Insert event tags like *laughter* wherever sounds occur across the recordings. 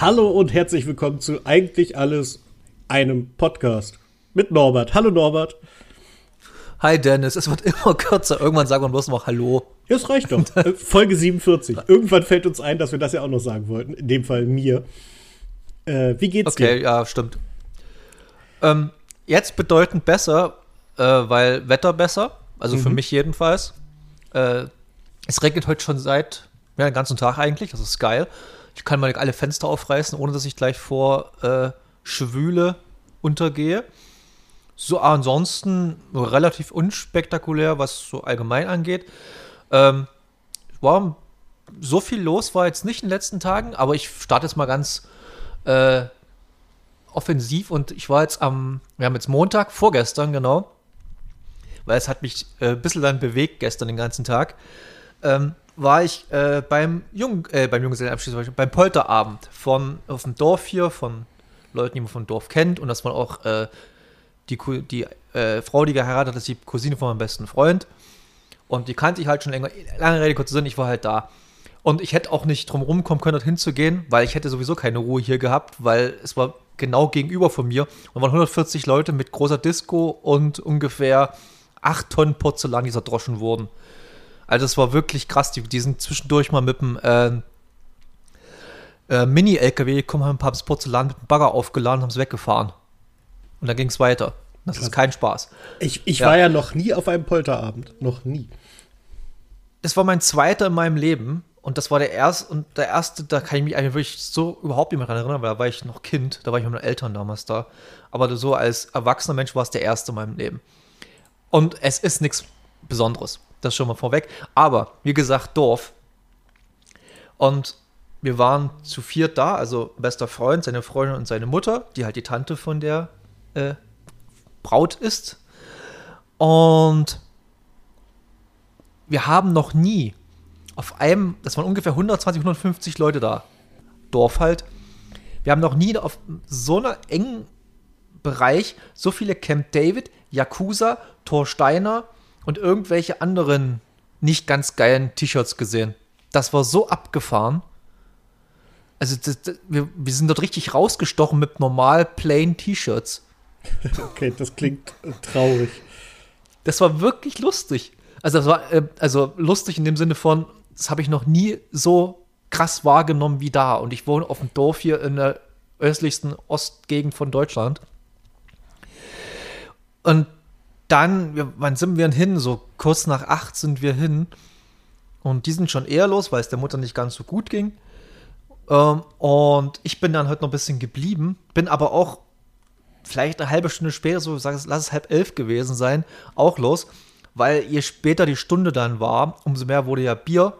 Hallo und herzlich willkommen zu Eigentlich Alles, einem Podcast mit Norbert. Hallo Norbert. Hi Dennis, es wird immer *laughs* kürzer. Irgendwann sagen wir bloß noch Hallo. Ja, es reicht doch. Äh, Folge 47. *laughs* Irgendwann fällt uns ein, dass wir das ja auch noch sagen wollten. In dem Fall mir. Äh, wie geht's okay, dir? Okay, ja, stimmt. Ähm, jetzt bedeutend besser, äh, weil Wetter besser. Also mhm. für mich jedenfalls. Äh, es regnet heute schon seit ja, den ganzen Tag eigentlich. Das ist geil. Ich kann mal alle Fenster aufreißen, ohne dass ich gleich vor äh, Schwüle untergehe. So ansonsten relativ unspektakulär, was so allgemein angeht. Ähm, war so viel los war jetzt nicht in den letzten Tagen, aber ich starte jetzt mal ganz äh, offensiv und ich war jetzt am, wir haben jetzt Montag, vorgestern genau, weil es hat mich äh, ein bisschen dann bewegt gestern den ganzen Tag, ähm, war ich äh, beim Jung, äh, beim Junggesellenabschied, beim Polterabend von auf dem Dorf hier, von Leuten, die man vom Dorf kennt und das war auch äh, die, die äh, Frau, die geheiratet hat, ist die Cousine von meinem besten Freund. Und die kannte ich halt schon länger. Lange Rede, kurzer Sinn, ich war halt da. Und ich hätte auch nicht drum rumkommen können, dorthin zu gehen, weil ich hätte sowieso keine Ruhe hier gehabt, weil es war genau gegenüber von mir. Und waren 140 Leute mit großer Disco und ungefähr 8 Tonnen Porzellan, die zerdroschen wurden. Also es war wirklich krass. Die, die sind zwischendurch mal mit dem äh, äh, Mini-LKW gekommen, haben ein paar Porzellan mit dem Bagger aufgeladen und haben es weggefahren. Und dann ging es weiter. Das Krass. ist kein Spaß. Ich, ich ja. war ja noch nie auf einem Polterabend. Noch nie. Das war mein zweiter in meinem Leben. Und das war der erste, und der erste, da kann ich mich eigentlich wirklich so überhaupt nicht mehr daran erinnern, weil da war ich noch Kind, da war ich mit meinen Eltern damals da. Aber so als erwachsener Mensch war es der erste in meinem Leben. Und es ist nichts Besonderes. Das schon mal vorweg. Aber, wie gesagt, Dorf. Und wir waren zu viert da, also bester Freund, seine Freundin und seine Mutter, die halt die Tante von der äh, Braut ist. Und wir haben noch nie auf einem, das waren ungefähr 120, 150 Leute da, Dorf halt, wir haben noch nie auf so einer engen Bereich so viele Camp David, Yakuza, Thor Steiner und irgendwelche anderen nicht ganz geilen T-Shirts gesehen. Das war so abgefahren. Also das, das, wir, wir sind dort richtig rausgestochen mit normal plain T-Shirts. *laughs* Okay, das klingt traurig. Das war wirklich lustig. Also, das war äh, also lustig in dem Sinne von, das habe ich noch nie so krass wahrgenommen wie da. Und ich wohne auf dem Dorf hier in der östlichsten Ostgegend von Deutschland. Und dann, wann sind wir denn hin? So kurz nach acht sind wir hin. Und die sind schon eher los, weil es der Mutter nicht ganz so gut ging. Ähm, und ich bin dann heute noch ein bisschen geblieben, bin aber auch vielleicht eine halbe Stunde später, so sag, lass es halb elf gewesen sein, auch los, weil je später die Stunde dann war, umso mehr wurde ja Bier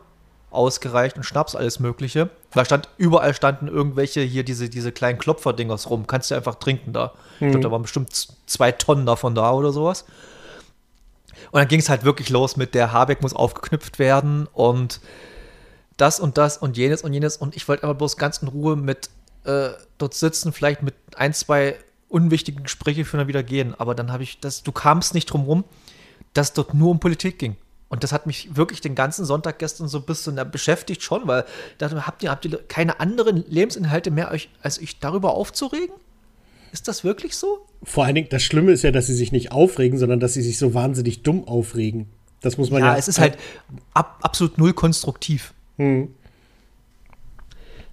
ausgereicht und Schnaps, alles Mögliche. Da stand, überall standen irgendwelche hier diese, diese kleinen Klopfer-Dingers rum. Kannst du einfach trinken da. Mhm. Ich glaube, da waren bestimmt zwei Tonnen davon da oder sowas. Und dann ging es halt wirklich los mit der Habeck muss aufgeknüpft werden und das und das und jenes und jenes. Und ich wollte aber bloß ganz in Ruhe mit äh, dort sitzen, vielleicht mit ein, zwei unwichtigen Gespräche führen, dann wieder gehen. Aber dann habe ich das, du kamst nicht drum rum, dass dort nur um Politik ging. Und das hat mich wirklich den ganzen Sonntag gestern so ein bisschen beschäftigt schon, weil da habt ihr, habt ihr keine anderen Lebensinhalte mehr, euch, als euch darüber aufzuregen? Ist das wirklich so? Vor allen Dingen, das Schlimme ist ja, dass sie sich nicht aufregen, sondern dass sie sich so wahnsinnig dumm aufregen. Das muss man ja. Ja, es ist halt ab, absolut null konstruktiv. Hm.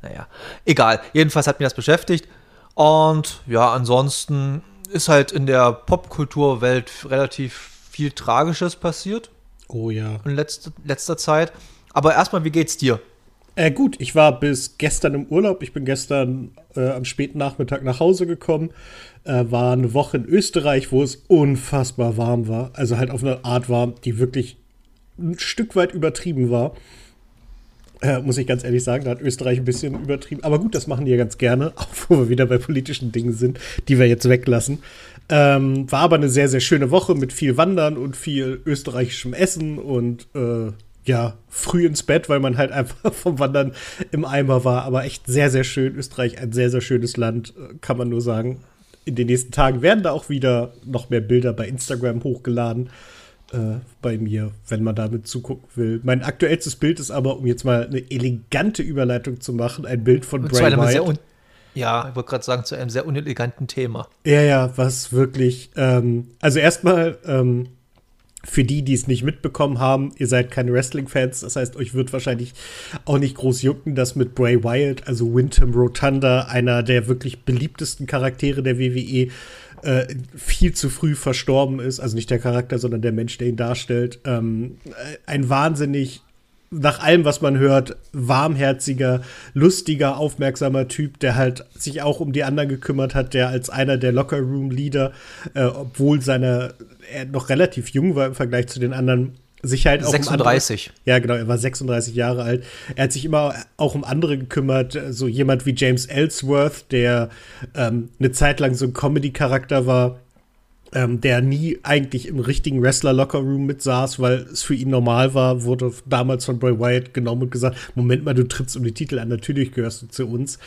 Naja, egal. Jedenfalls hat mich das beschäftigt. Und ja, ansonsten ist halt in der Popkulturwelt relativ viel Tragisches passiert. Oh ja. In letzter, letzter Zeit. Aber erstmal, wie geht's dir? Äh, gut, ich war bis gestern im Urlaub. Ich bin gestern äh, am späten Nachmittag nach Hause gekommen. Äh, war eine Woche in Österreich, wo es unfassbar warm war. Also halt auf eine Art warm, die wirklich ein Stück weit übertrieben war. Äh, muss ich ganz ehrlich sagen, da hat Österreich ein bisschen übertrieben. Aber gut, das machen die ja ganz gerne, *laughs* auch wo wir wieder bei politischen Dingen sind, die wir jetzt weglassen. Ähm, war aber eine sehr, sehr schöne Woche mit viel Wandern und viel österreichischem Essen und äh, ja, früh ins Bett, weil man halt einfach *laughs* vom Wandern im Eimer war. Aber echt sehr, sehr schön. Österreich, ein sehr, sehr schönes Land, äh, kann man nur sagen. In den nächsten Tagen werden da auch wieder noch mehr Bilder bei Instagram hochgeladen äh, bei mir, wenn man damit zugucken will. Mein aktuellstes Bild ist aber, um jetzt mal eine elegante Überleitung zu machen, ein Bild von Bray Wyatt. Ja, ich wollte gerade sagen, zu einem sehr uneleganten Thema. Ja, ja, was wirklich, ähm, also erstmal, ähm, für die, die es nicht mitbekommen haben, ihr seid keine Wrestling-Fans, das heißt, euch wird wahrscheinlich auch nicht groß jucken, dass mit Bray Wyatt, also Wyndham Rotunda, einer der wirklich beliebtesten Charaktere der WWE, äh, viel zu früh verstorben ist. Also nicht der Charakter, sondern der Mensch, der ihn darstellt. Ähm, ein wahnsinnig nach allem, was man hört, warmherziger, lustiger, aufmerksamer Typ, der halt sich auch um die anderen gekümmert hat, der als einer der Locker-Room-Leader, äh, obwohl seine, er noch relativ jung war im Vergleich zu den anderen, sich halt auch 36. Um andere, ja, genau, er war 36 Jahre alt. Er hat sich immer auch um andere gekümmert, so jemand wie James Ellsworth, der ähm, eine Zeit lang so ein Comedy-Charakter war, ähm, der nie eigentlich im richtigen Wrestler-Lockerroom mit saß, weil es für ihn normal war, wurde damals von Bray Wyatt genommen und gesagt, Moment mal, du trittst um die Titel an, natürlich gehörst du zu uns.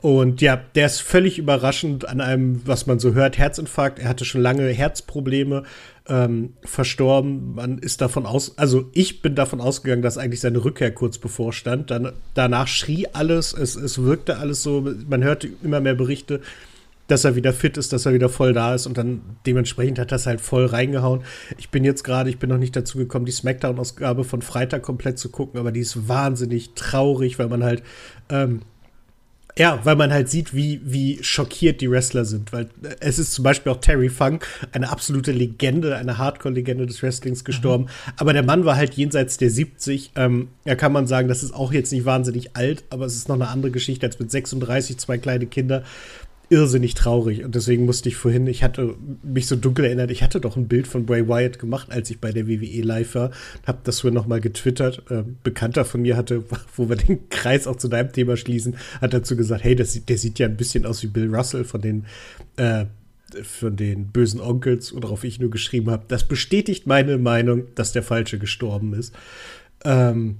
Und ja, der ist völlig überraschend an einem, was man so hört, Herzinfarkt. Er hatte schon lange Herzprobleme, ähm, verstorben. Man ist davon aus, also ich bin davon ausgegangen, dass eigentlich seine Rückkehr kurz bevorstand. Dann, danach schrie alles, es, es wirkte alles so, man hörte immer mehr Berichte, dass er wieder fit ist, dass er wieder voll da ist und dann dementsprechend hat das halt voll reingehauen. Ich bin jetzt gerade, ich bin noch nicht dazu gekommen, die Smackdown-Ausgabe von Freitag komplett zu gucken, aber die ist wahnsinnig traurig, weil man halt, ähm, ja, weil man halt sieht, wie, wie schockiert die Wrestler sind. Weil äh, es ist zum Beispiel auch Terry Funk, eine absolute Legende, eine Hardcore-Legende des Wrestlings gestorben. Mhm. Aber der Mann war halt jenseits der 70. Ähm, ja, kann man sagen, das ist auch jetzt nicht wahnsinnig alt, aber es ist noch eine andere Geschichte als mit 36, zwei kleine Kinder irrsinnig traurig. Und deswegen musste ich vorhin, ich hatte mich so dunkel erinnert, ich hatte doch ein Bild von Bray Wyatt gemacht, als ich bei der WWE live war. Hab das so nochmal getwittert. Äh, Bekannter von mir hatte, *laughs* wo wir den Kreis auch zu deinem Thema schließen, hat dazu gesagt, hey, das, der sieht ja ein bisschen aus wie Bill Russell von den äh, von den bösen Onkels, worauf ich nur geschrieben habe. Das bestätigt meine Meinung, dass der Falsche gestorben ist. Ähm,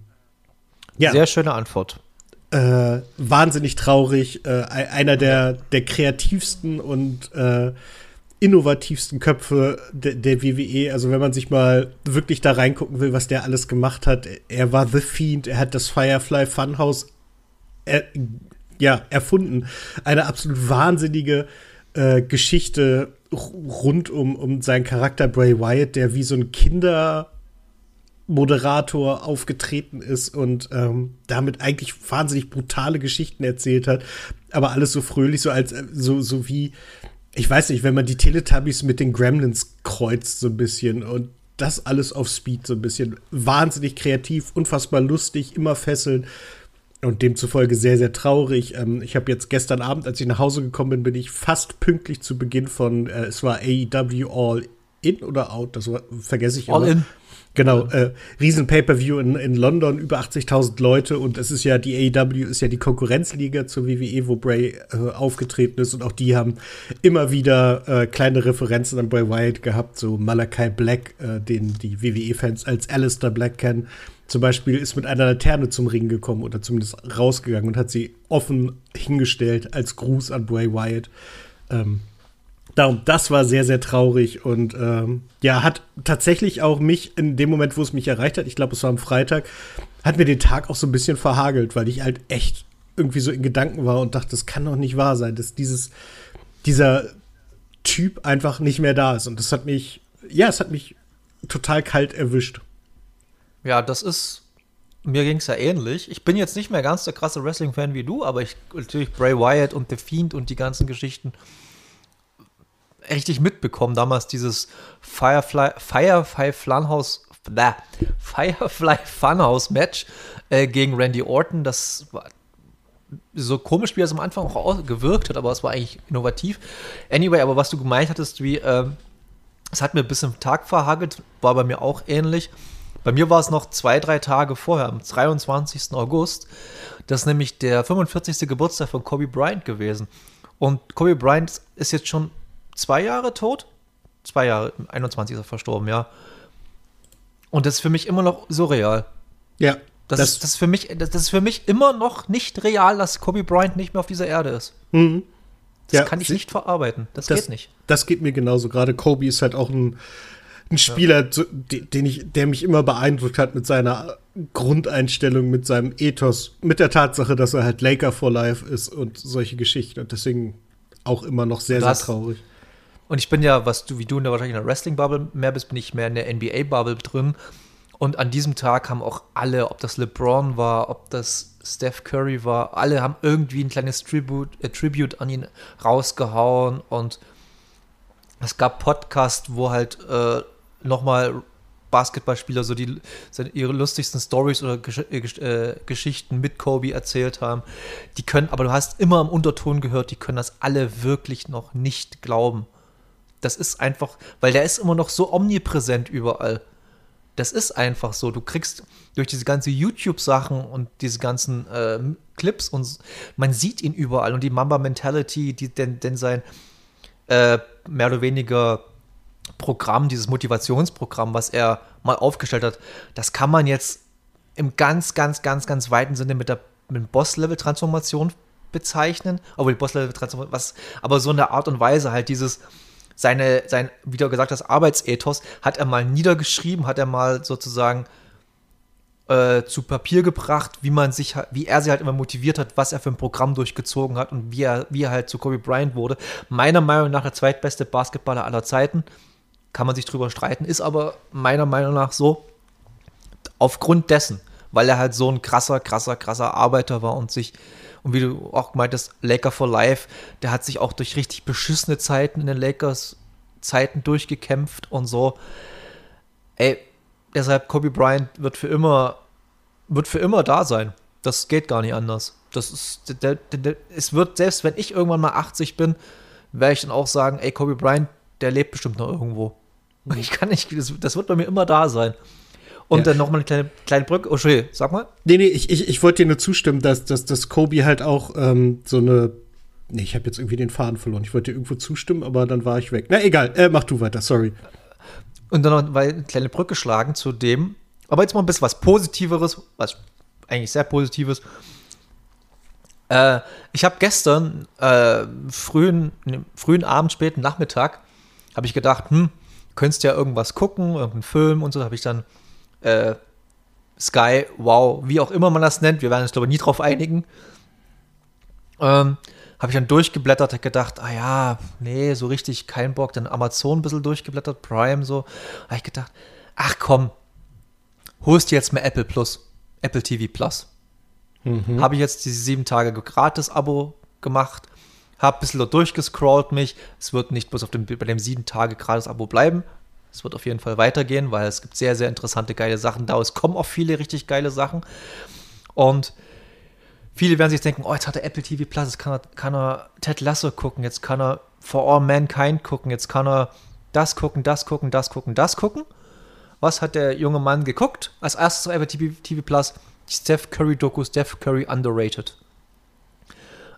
ja. Sehr schöne Antwort äh, wahnsinnig traurig. Äh, einer der, der kreativsten und äh, innovativsten Köpfe de, der WWE. Also wenn man sich mal wirklich da reingucken will, was der alles gemacht hat. Er war The Fiend, er hat das Firefly Funhouse er, ja, erfunden. Eine absolut wahnsinnige äh, Geschichte rund um, um seinen Charakter Bray Wyatt, der wie so ein Kinder Moderator aufgetreten ist und ähm, damit eigentlich wahnsinnig brutale Geschichten erzählt hat, aber alles so fröhlich, so als so so wie ich weiß nicht, wenn man die Teletubbies mit den Gremlins kreuzt so ein bisschen und das alles auf Speed so ein bisschen wahnsinnig kreativ, unfassbar lustig, immer fesselnd und demzufolge sehr sehr traurig. Ähm, ich habe jetzt gestern Abend, als ich nach Hause gekommen bin, bin ich fast pünktlich zu Beginn von äh, es war AEW All In oder Out, das war, vergesse ich immer. All In. Genau, äh, riesen Pay-per-View in, in London, über 80.000 Leute und es ist ja, die AEW ist ja die Konkurrenzliga zur WWE, wo Bray äh, aufgetreten ist und auch die haben immer wieder äh, kleine Referenzen an Bray Wyatt gehabt, so Malachi Black, äh, den die WWE-Fans als Alistair Black kennen. Zum Beispiel ist mit einer Laterne zum Ring gekommen oder zumindest rausgegangen und hat sie offen hingestellt als Gruß an Bray Wyatt. Ähm, Darum, das war sehr, sehr traurig und ähm, ja, hat tatsächlich auch mich in dem Moment, wo es mich erreicht hat, ich glaube, es war am Freitag, hat mir den Tag auch so ein bisschen verhagelt, weil ich halt echt irgendwie so in Gedanken war und dachte, das kann doch nicht wahr sein, dass dieses, dieser Typ einfach nicht mehr da ist. Und das hat mich, ja, es hat mich total kalt erwischt. Ja, das ist, mir ging es ja ähnlich. Ich bin jetzt nicht mehr ganz der krasse Wrestling-Fan wie du, aber ich natürlich Bray Wyatt und The Fiend und die ganzen Geschichten richtig mitbekommen, damals dieses Firefly, Firefly Funhouse, bläh, Firefly Funhouse Match äh, gegen Randy Orton. Das war so komisch, wie es am Anfang auch gewirkt hat, aber es war eigentlich innovativ. Anyway, aber was du gemeint hattest, wie, äh, es hat mir bis im Tag verhagelt, war bei mir auch ähnlich. Bei mir war es noch zwei, drei Tage vorher, am 23. August. Das ist nämlich der 45. Geburtstag von Kobe Bryant gewesen. Und Kobe Bryant ist jetzt schon zwei Jahre tot. Zwei Jahre, 21 ist er verstorben, ja. Und das ist für mich immer noch surreal. Ja. Das, das, ist, das, ist für mich, das, ist für mich immer noch nicht real, dass Kobe Bryant nicht mehr auf dieser Erde ist. Mhm. Das ja, kann ich nicht verarbeiten. Das, das, geht nicht. Das geht mir genauso. Gerade Kobe ist halt auch ein, ein Spieler, ja. den ich, der mich immer beeindruckt hat mit seiner Grundeinstellung, mit seinem Ethos, mit der Tatsache, dass er halt Laker for Life ist und solche Geschichten und deswegen auch immer noch sehr, sehr traurig. Und ich bin ja, was du, wie du in der wahrscheinlich in der Wrestling-Bubble mehr bist, bin ich mehr in der NBA-Bubble drin. Und an diesem Tag haben auch alle, ob das LeBron war, ob das Steph Curry war, alle haben irgendwie ein kleines Tribute, äh, Tribute an ihn rausgehauen und es gab Podcasts, wo halt äh, nochmal Basketballspieler so die ihre lustigsten Stories oder Gesch äh, äh, Geschichten mit Kobe erzählt haben. Die können, aber du hast immer im Unterton gehört, die können das alle wirklich noch nicht glauben. Das ist einfach, weil der ist immer noch so omnipräsent überall. Das ist einfach so. Du kriegst durch diese ganzen YouTube-Sachen und diese ganzen äh, Clips und man sieht ihn überall und die Mamba Mentality, die denn, denn sein äh, mehr oder weniger Programm, dieses Motivationsprogramm, was er mal aufgestellt hat, das kann man jetzt im ganz, ganz, ganz, ganz weiten Sinne mit der mit Boss-Level-Transformation bezeichnen. Aber die Boss-Level-Transformation, was, aber so eine Art und Weise halt dieses, seine, sein, wie du gesagt hast, Arbeitsethos hat er mal niedergeschrieben, hat er mal sozusagen äh, zu Papier gebracht, wie man sich, wie er sie halt immer motiviert hat, was er für ein Programm durchgezogen hat und wie er, wie er halt zu Kobe Bryant wurde. Meiner Meinung nach der zweitbeste Basketballer aller Zeiten. Kann man sich drüber streiten, ist aber meiner Meinung nach so. Aufgrund dessen, weil er halt so ein krasser, krasser, krasser Arbeiter war und sich, und wie du auch meintest, Laker for Life, der hat sich auch durch richtig beschissene Zeiten in den Lakers Zeiten durchgekämpft und so. Ey, deshalb Kobe Bryant wird für immer, wird für immer da sein. Das geht gar nicht anders. Das ist, der, der, der, es wird, selbst wenn ich irgendwann mal 80 bin, werde ich dann auch sagen, ey, Kobe Bryant, der lebt bestimmt noch irgendwo. Mhm. Ich kann nicht, das, das, wird bei mir immer da sein. Und ja. dann nochmal eine kleine, kleine Brücke. Oh, Entschuldigung, sag mal. Nee, nee, ich, ich, ich wollte dir nur zustimmen, dass, dass, dass Kobe halt auch ähm, so eine. Nee, ich habe jetzt irgendwie den Faden verloren. Ich wollte dir irgendwo zustimmen, aber dann war ich weg. Na, egal. Äh, mach du weiter, sorry. Und dann noch eine kleine Brücke schlagen zu dem, aber jetzt mal ein bisschen was Positiveres, was eigentlich sehr Positives. Äh, ich habe gestern äh, frühen, frühen Abend, späten Nachmittag, habe ich gedacht, hm, könntest ja irgendwas gucken, irgendeinen Film und so. Habe ich dann äh, Sky, Wow, wie auch immer man das nennt, wir werden uns glaube ich nie drauf einigen. Ähm, habe ich dann durchgeblättert, habe gedacht, ah ja, nee, so richtig kein Bock. Dann Amazon ein bisschen durchgeblättert, Prime so. Habe ich gedacht, ach komm, holst dir jetzt mal Apple Plus, Apple TV Plus. Mhm. Habe ich jetzt diese sieben Tage Gratis-Abo gemacht, habe ein bisschen durchgescrollt mich. Es wird nicht bloß auf dem, bei dem sieben Tage Gratis-Abo bleiben. Es wird auf jeden Fall weitergehen, weil es gibt sehr, sehr interessante, geile Sachen da. Es kommen auch viele richtig geile Sachen. Und Viele werden sich denken, oh, jetzt hat er Apple TV Plus, jetzt kann er, kann er Ted Lasso gucken, jetzt kann er For All Mankind gucken, jetzt kann er das gucken, das gucken, das gucken, das gucken. Was hat der junge Mann geguckt? Als erstes auf Apple TV, TV Plus Steph Curry Doku, Steph Curry Underrated.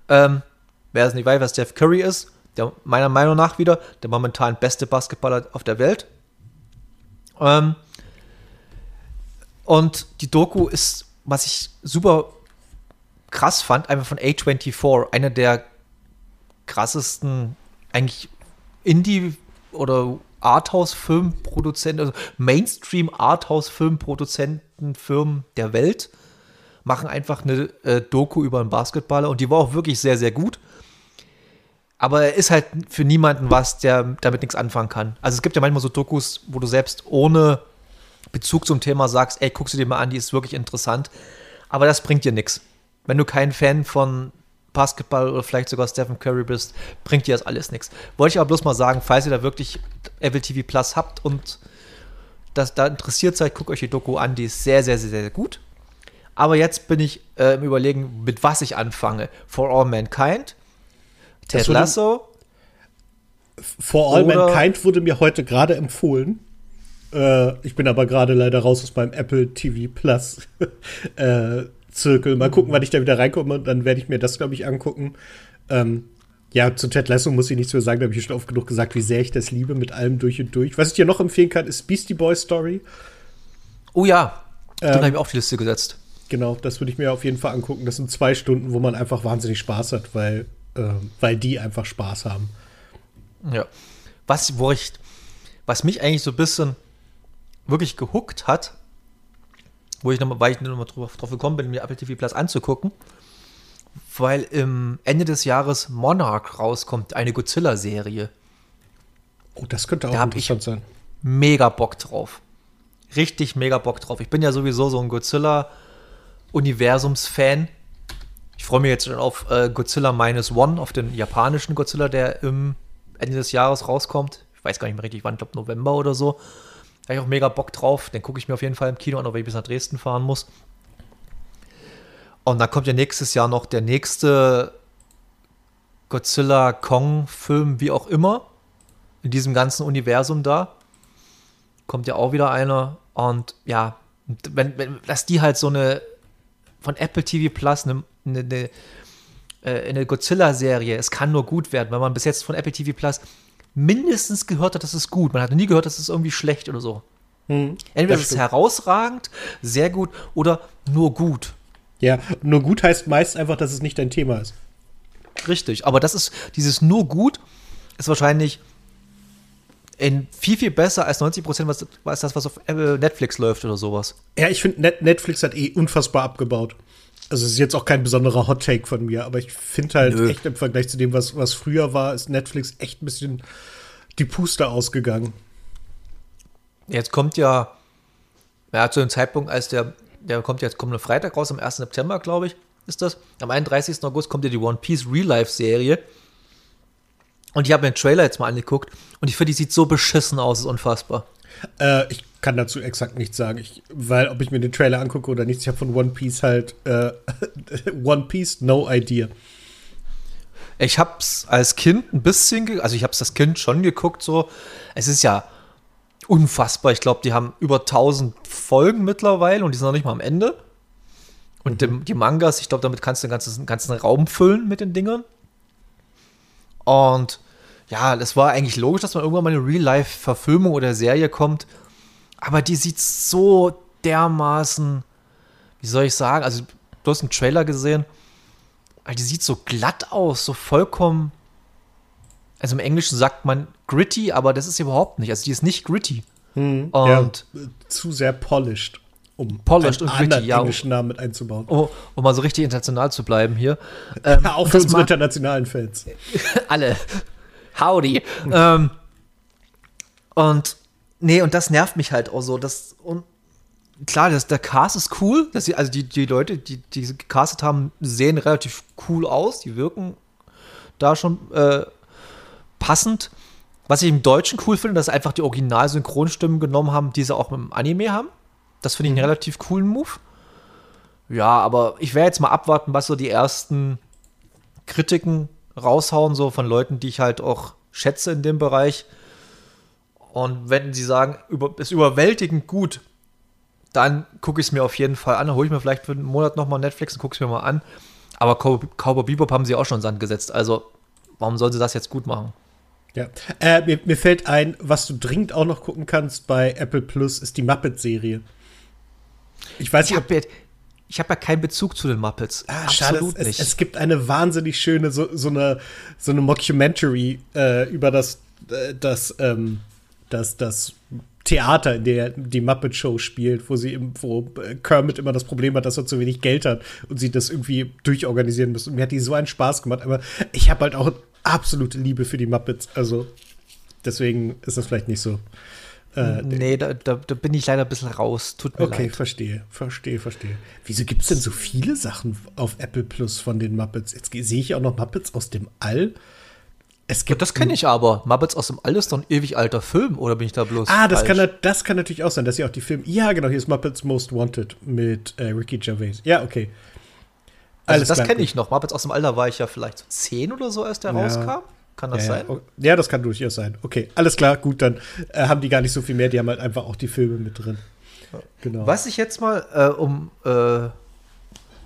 Ähm, wer es nicht weiß, was Steph Curry ist, der meiner Meinung nach wieder der momentan beste Basketballer auf der Welt. Ähm, und die Doku ist, was ich super krass fand, einfach von A24, einer der krassesten eigentlich Indie- oder Arthouse-Filmproduzenten, also Mainstream-Arthouse-Filmproduzenten-Firmen der Welt, machen einfach eine äh, Doku über einen Basketballer und die war auch wirklich sehr, sehr gut. Aber er ist halt für niemanden was, der damit nichts anfangen kann. Also es gibt ja manchmal so Dokus, wo du selbst ohne Bezug zum Thema sagst, ey, guckst du dir mal an, die ist wirklich interessant. Aber das bringt dir nichts wenn du kein Fan von Basketball oder vielleicht sogar Stephen Curry bist, bringt dir das alles nichts. Wollte ich aber bloß mal sagen, falls ihr da wirklich Apple TV Plus habt und das da interessiert seid, guckt euch die Doku an, die ist sehr, sehr, sehr, sehr gut. Aber jetzt bin ich äh, im Überlegen, mit was ich anfange. For All Mankind, Ted Lasso. For All Mankind wurde mir heute gerade empfohlen. Äh, ich bin aber gerade leider raus aus meinem Apple TV Plus *laughs* äh, Zirkel. Mal gucken, wann ich da wieder reinkomme und dann werde ich mir das, glaube ich, angucken. Ähm, ja, zu Ted Lasso muss ich nichts mehr sagen, da habe ich schon oft genug gesagt, wie sehr ich das liebe, mit allem durch und durch. Was ich dir noch empfehlen kann, ist Beastie Boy Story. Oh ja, ähm, den habe ich auf die Liste gesetzt. Genau, das würde ich mir auf jeden Fall angucken. Das sind zwei Stunden, wo man einfach wahnsinnig Spaß hat, weil, weil die einfach Spaß haben. Ja. Was, wo ich, was mich eigentlich so ein bisschen wirklich gehuckt hat, wo ich nochmal, weil ich nochmal drauf, drauf gekommen bin, mir Apple TV Plus anzugucken, weil im Ende des Jahres Monarch rauskommt, eine Godzilla-Serie. Oh, das könnte auch Da interessant sein. Mega Bock drauf. Richtig mega Bock drauf. Ich bin ja sowieso so ein Godzilla-Universums-Fan. Ich freue mich jetzt schon auf äh, Godzilla Minus One, auf den japanischen Godzilla, der im Ende des Jahres rauskommt. Ich weiß gar nicht mehr richtig wann, ich glaube November oder so. Da habe ich auch mega Bock drauf. Den gucke ich mir auf jeden Fall im Kino an, wenn ich bis nach Dresden fahren muss. Und dann kommt ja nächstes Jahr noch der nächste Godzilla Kong-Film, wie auch immer, in diesem ganzen Universum da. Kommt ja auch wieder einer. Und ja, wenn, wenn, dass die halt so eine von Apple TV Plus eine, eine, eine, äh, eine Godzilla-Serie, es kann nur gut werden, weil man bis jetzt von Apple TV Plus mindestens gehört hat, das ist gut. Man hat nie gehört, das ist irgendwie schlecht oder so. Hm, Entweder es ist herausragend, sehr gut oder nur gut. Ja, nur gut heißt meist einfach, dass es nicht dein Thema ist. Richtig, aber das ist, dieses nur gut ist wahrscheinlich in viel, viel besser als 90 Prozent, was, was das, was auf äh, Netflix läuft oder sowas. Ja, ich finde, Net Netflix hat eh unfassbar abgebaut. Also es ist jetzt auch kein besonderer Hot Take von mir, aber ich finde halt Nö. echt im Vergleich zu dem, was, was früher war, ist Netflix echt ein bisschen die Puste ausgegangen. Jetzt kommt ja, ja, zu dem Zeitpunkt, als der, der kommt jetzt kommende Freitag raus, am 1. September, glaube ich, ist das. Am 31. August kommt ja die One Piece Real Life Serie. Und ich habe mir den Trailer jetzt mal angeguckt und ich finde, die sieht so beschissen aus, ist unfassbar. Äh, ich kann dazu exakt nichts sagen, ich, weil ob ich mir den Trailer angucke oder nicht, ich habe von One Piece halt äh, *laughs* One Piece no idea. Ich hab's als Kind ein bisschen, also ich hab's das Kind schon geguckt, so. Es ist ja unfassbar. Ich glaube, die haben über 1000 Folgen mittlerweile und die sind noch nicht mal am Ende. Und dem, die Mangas, ich glaube, damit kannst du den ganzen, ganzen Raum füllen mit den Dingern. Und ja, es war eigentlich logisch, dass man irgendwann mal eine Real-Life-Verfilmung oder Serie kommt. Aber die sieht so dermaßen, wie soll ich sagen, also du hast einen Trailer gesehen, aber die sieht so glatt aus, so vollkommen. Also im Englischen sagt man gritty, aber das ist sie überhaupt nicht. Also die ist nicht gritty. Hm, Und- ja, zu sehr polished, um Polished einen und gritty, anderen ja. englischen Namen mit einzubauen. Um, um mal so richtig international zu bleiben hier. *laughs* Ähm, Ja, auch für unsere internationalen Fans. *laughs* alle. Howdy. ähm, und nee, und das nervt mich halt auch so. Das, und klar, das, der Cast ist cool. Das, also die, die Leute, die, die gecastet haben, sehen relativ cool aus. Die wirken da schon äh, passend. Was ich im Deutschen cool finde, dass einfach die Original-Synchronstimmen genommen haben, die sie auch im Anime haben. Das finde ich einen relativ coolen Move. Ja, aber ich werde jetzt mal abwarten, was so die ersten Kritiken raushauen, so von Leuten, die ich halt auch schätze in dem Bereich. Und wenn sie sagen, über, ist überwältigend gut, dann gucke ich es mir auf jeden Fall an. Hole ich mir vielleicht für einen Monat nochmal Netflix und gucke es mir mal an. Aber Cow- Cowboy Bebop haben sie auch schon in Sand gesetzt. Also, warum sollen sie das jetzt gut machen? Ja. Äh, mir, mir fällt ein, was du dringend auch noch gucken kannst bei Apple Plus, ist die Muppet-Serie. Ich weiß Ich nicht, ob habe ja, ich hab ja keinen Bezug zu den Muppets. Ah, schade, Absolut es, nicht. Es, es gibt eine wahnsinnig schöne, so, so eine, so eine Mockumentary äh, über das, äh, das, ähm, das, das Theater, in der die Muppet Show spielt, wo sie im, wo äh, Kermit immer das Problem hat, dass er zu wenig Geld hat und sie das irgendwie durchorganisieren müssen. Und mir hat die so einen Spaß gemacht, aber ich habe halt auch absolute Liebe für die Muppets. Also deswegen ist das vielleicht nicht so. Äh, nee, da, da, da bin ich leider ein bisschen raus. Tut mir Okay, leid. verstehe, verstehe, verstehe. Wieso gibt es denn so viele Sachen auf Apple Plus von den Muppets? Jetzt sehe ich auch noch Muppets aus dem All. Es gibt das kenne ich aber. Muppets aus dem All ist doch ein ewig alter Film, oder bin ich da bloß? Ah, das falsch? kann, das kann natürlich auch sein, dass sie auch die Filme. Ja, genau, hier ist Muppets Most Wanted mit äh, Ricky Gervais. Ja, okay. Also das kenne ich noch. Muppets aus dem All, da war ich ja vielleicht so zehn oder so, als der Ja. rauskam. Kann das ja, sein? Ja. Oh, ja, das kann durchaus sein. Okay, alles klar, gut, dann äh, haben die gar nicht so viel mehr, die haben halt einfach auch die Filme mit drin. Genau. Was ich jetzt mal, äh, um äh,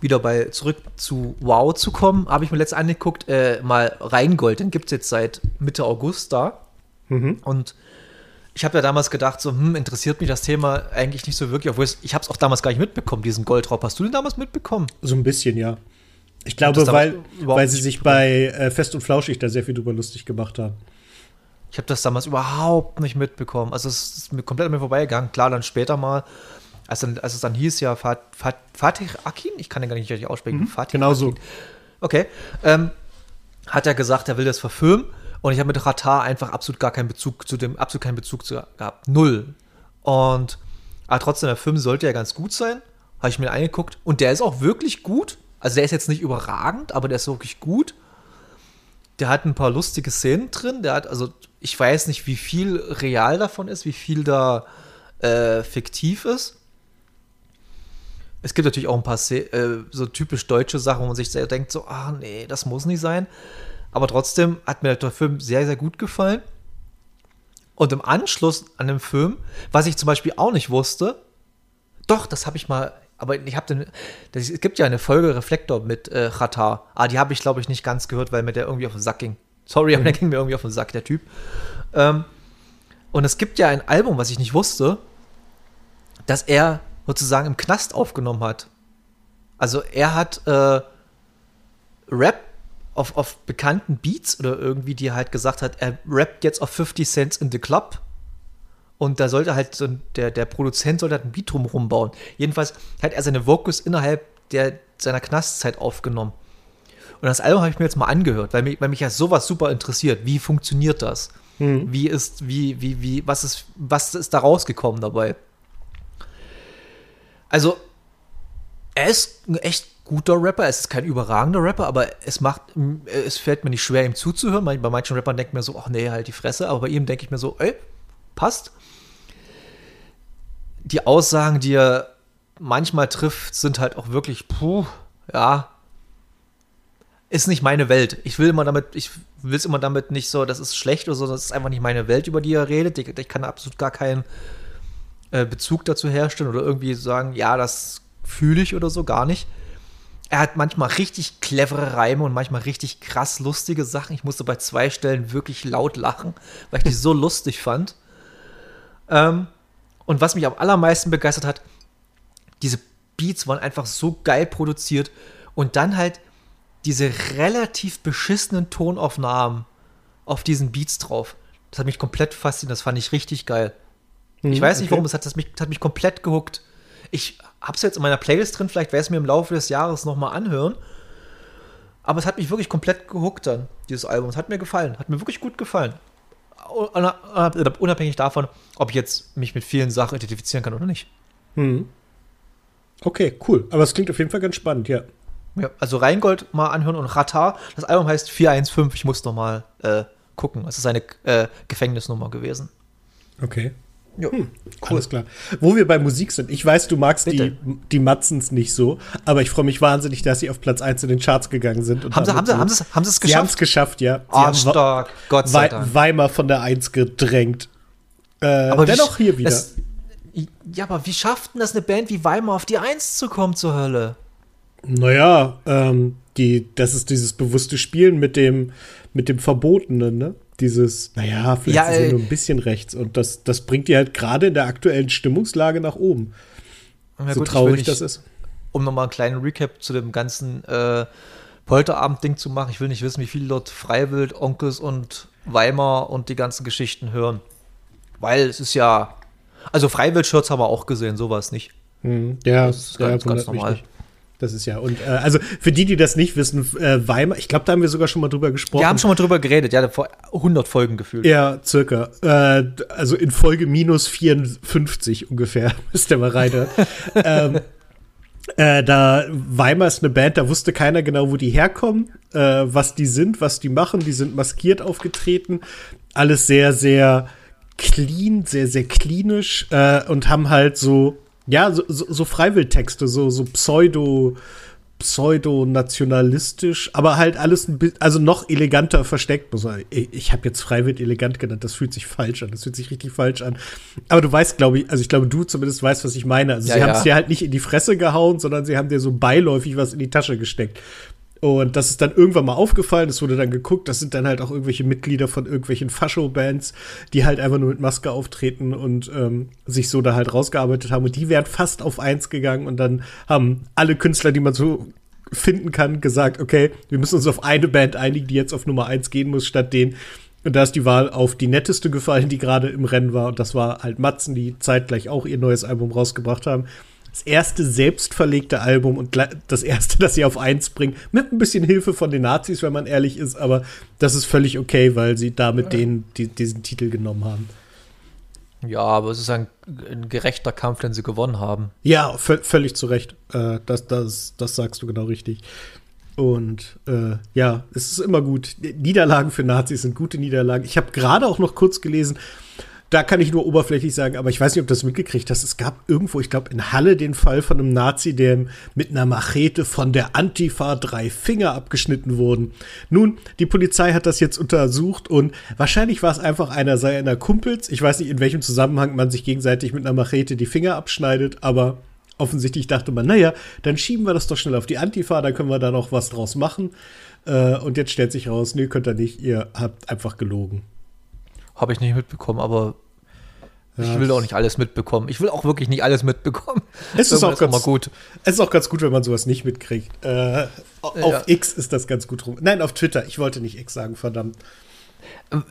wieder bei zurück zu Wow zu kommen, habe ich mir letztens angeguckt, äh, mal Rheingold, den gibt es jetzt seit Mitte August da. Mhm. Und ich habe ja damals gedacht, so, hm, interessiert mich das Thema eigentlich nicht so wirklich, obwohl es, ich habe es auch damals gar nicht mitbekommen, diesen Goldraub. Hast du den damals mitbekommen? So ein bisschen, ja. Ich glaube, weil, weil sie sich bei äh, Fest und Flauschig da sehr viel drüber lustig gemacht haben. Ich habe das damals überhaupt nicht mitbekommen. Also es ist mir komplett an mir vorbeigegangen. Klar, dann später mal, als, dann, als es dann hieß ja Fat, Fat, Fatih Akin, ich kann den gar nicht richtig aussprechen. Mhm, Fatih genau so. Okay. Ähm, hat er gesagt, er will das verfilmen. Und ich habe mit Ratar einfach absolut gar keinen Bezug zu dem, absolut keinen Bezug zu, gehabt. Null. Und aber trotzdem, der Film sollte ja ganz gut sein. Habe ich mir angeguckt. Und der ist auch wirklich gut. Also der ist jetzt nicht überragend, aber der ist wirklich gut. Der hat ein paar lustige Szenen drin. Der hat, also, ich weiß nicht, wie viel real davon ist, wie viel da äh, fiktiv ist. Es gibt natürlich auch ein paar äh, so typisch deutsche Sachen, wo man sich sehr denkt, so, ah, nee, das muss nicht sein. Aber trotzdem hat mir der Film sehr, sehr gut gefallen. Und im Anschluss an den Film, was ich zum Beispiel auch nicht wusste, doch, das habe ich mal, aber ich habe den, das, es gibt ja eine Folge Reflektor mit äh, Qatar. Ah, die habe ich, glaube ich, nicht ganz gehört, weil mir der irgendwie auf den Sack ging. Sorry, aber der ging mir irgendwie auf den Sack, der Typ. Ähm, und es gibt ja ein Album, was ich nicht wusste, dass er sozusagen im Knast aufgenommen hat. Also er hat äh, Rap auf, auf bekannten Beats oder irgendwie, die er halt gesagt hat, er rappt jetzt auf 50 Cents in the Club. Und da sollte halt so der, der Produzent sollte halt ein Beat drumherum bauen. Jedenfalls hat er seine Vocals innerhalb der, seiner Knastzeit aufgenommen. Und das Album habe ich mir jetzt mal angehört, weil mich, weil mich ja sowas super interessiert. Wie funktioniert das? Hm. Wie ist, wie, wie, wie, was ist, was ist da rausgekommen dabei? Also, er ist ein echt guter Rapper. Es ist kein überragender Rapper, aber es macht, es fällt mir nicht schwer, ihm zuzuhören. Bei manchen Rappern denkt mir so, ach nee, halt die Fresse. Aber bei ihm denke ich mir so, ey, passt. Die Aussagen, die er manchmal trifft, sind halt auch wirklich, puh, ja, ist nicht meine Welt. Ich will immer damit, ich will es immer damit nicht so, das ist schlecht oder so, das ist einfach nicht meine Welt, über die er redet. Ich, ich kann absolut gar keinen äh, Bezug dazu herstellen oder irgendwie sagen, ja, das fühle ich oder so, gar nicht. Er hat manchmal richtig clevere Reime und manchmal richtig krass lustige Sachen. Ich musste bei zwei Stellen wirklich laut lachen, weil ich die so *laughs* lustig fand. Ähm, und was mich am allermeisten begeistert hat, diese Beats waren einfach so geil produziert und dann halt diese relativ beschissenen Tonaufnahmen auf diesen Beats drauf. Das hat mich komplett fasziniert, das fand ich richtig geil. Hm, ich weiß nicht, okay. warum, es hat, das mich, hat mich komplett gehuckt. Ich hab's jetzt in meiner Playlist drin, vielleicht werde ich es mir im Laufe des Jahres nochmal anhören. Aber es hat mich wirklich komplett gehuckt dann, dieses Album. Es hat mir gefallen, hat mir wirklich gut gefallen. Unabhängig davon, ob ich jetzt mich mit vielen Sachen identifizieren kann oder nicht. Hm. Okay, cool. Aber es klingt auf jeden Fall ganz spannend, ja. Ja, also Rheingold mal anhören und Ratar. Das Album heißt 415. Ich muss noch mal äh, gucken. Es ist eine äh, Gefängnisnummer gewesen. Okay. Ja, hm, cool. Alles klar. Wo wir bei Musik sind, ich weiß, du magst die, die Matzens nicht so, aber ich freue mich wahnsinnig, dass sie auf Platz 1 in den Charts gegangen sind. haben, sie, haben, sie, haben, sie, haben sie es geschafft? Sie haben es geschafft, ja. Sie oh, stark. Gott sei Dank. Weimar von der 1 gedrängt. Äh, aber dennoch hier wieder. Es, ja, aber wie schafft denn das eine Band wie Weimar auf die 1 zu kommen zur Hölle? Naja, ähm, die, das ist dieses bewusste Spielen mit dem, mit dem Verbotenen, ne? Dieses, naja, vielleicht ja, ist er nur ein bisschen rechts. Und das, das bringt die halt gerade in der aktuellen Stimmungslage nach oben. Ja, so gut, traurig nicht, das ist. Um nochmal einen kleinen Recap zu dem ganzen äh, Polterabend-Ding zu machen, ich will nicht wissen, wie viele dort Freiwild, Onkels und Weimar und die ganzen Geschichten hören. Weil es ist ja. Also Freiwild-Shirts haben wir auch gesehen, sowas nicht. Hm, ja, das ist ganz, ganz normal. Nicht. Das ist ja, und äh, also für die, die das nicht wissen, äh, Weimar, ich glaube, da haben wir sogar schon mal drüber gesprochen. Wir haben schon mal drüber geredet, ja, vor 100 Folgen gefühlt. Ja, circa. Äh, also in Folge minus 54 ungefähr, *laughs* ist der mal rein. *laughs* ähm, äh, da Weimar ist eine Band, da wusste keiner genau, wo die herkommen, äh, was die sind, was die machen. Die sind maskiert aufgetreten. Alles sehr, sehr clean, sehr, sehr klinisch äh, und haben halt so ja, so, so, so Freiwilltexte, so, so Pseudo, pseudo-nationalistisch, aber halt alles ein bisschen, also noch eleganter versteckt. Ich habe jetzt Freiwild elegant genannt, das fühlt sich falsch an, das fühlt sich richtig falsch an. Aber du weißt, glaube ich, also ich glaube, du zumindest weißt, was ich meine. Also ja, sie haben es dir halt nicht in die Fresse gehauen, sondern sie haben dir so beiläufig was in die Tasche gesteckt. Und das ist dann irgendwann mal aufgefallen, es wurde dann geguckt, das sind dann halt auch irgendwelche Mitglieder von irgendwelchen Fascho-Bands, die halt einfach nur mit Maske auftreten und ähm, sich so da halt rausgearbeitet haben. Und die wären fast auf eins gegangen und dann haben alle Künstler, die man so finden kann, gesagt, okay, wir müssen uns auf eine Band einigen, die jetzt auf Nummer eins gehen muss, statt den Und da ist die Wahl auf die netteste gefallen, die gerade im Rennen war. Und das war halt Matzen, die zeitgleich auch ihr neues Album rausgebracht haben. Das erste selbstverlegte Album und das erste, *laughs* das sie auf eins bringen. Mit ein bisschen Hilfe von den Nazis, wenn man ehrlich ist. Aber das ist völlig okay, weil sie damit ja. den, die, diesen Titel genommen haben. Ja, aber es ist ein, ein gerechter Kampf, den sie gewonnen haben. Ja, völlig zu Recht. Äh, das, das, das sagst du genau richtig. Und äh, ja, es ist immer gut. Niederlagen für Nazis sind gute Niederlagen. Ich habe gerade auch noch kurz gelesen, da kann ich nur oberflächlich sagen, aber ich weiß nicht, ob du das mitgekriegt hast. Es gab irgendwo, ich glaube, in Halle den Fall von einem Nazi, der mit einer Machete von der Antifa drei Finger abgeschnitten wurden. Nun, die Polizei hat das jetzt untersucht und wahrscheinlich war es einfach einer seiner Kumpels. Ich weiß nicht, in welchem Zusammenhang man sich gegenseitig mit einer Machete die Finger abschneidet, aber offensichtlich dachte man, naja, dann schieben wir das doch schnell auf die Antifa, dann können wir da noch was draus machen. Äh, und jetzt stellt sich raus, nö, könnt ihr nicht, ihr habt einfach gelogen. Habe ich nicht mitbekommen, aber ich will auch nicht alles mitbekommen. Ich will auch wirklich nicht alles mitbekommen. *laughs* Es ist auch, ganz, auch gut. Es ist auch ganz gut, wenn man sowas nicht mitkriegt. Äh, auf ja. X ist das ganz gut rum. Nein, auf Twitter. Ich wollte nicht X sagen, verdammt. Ähm,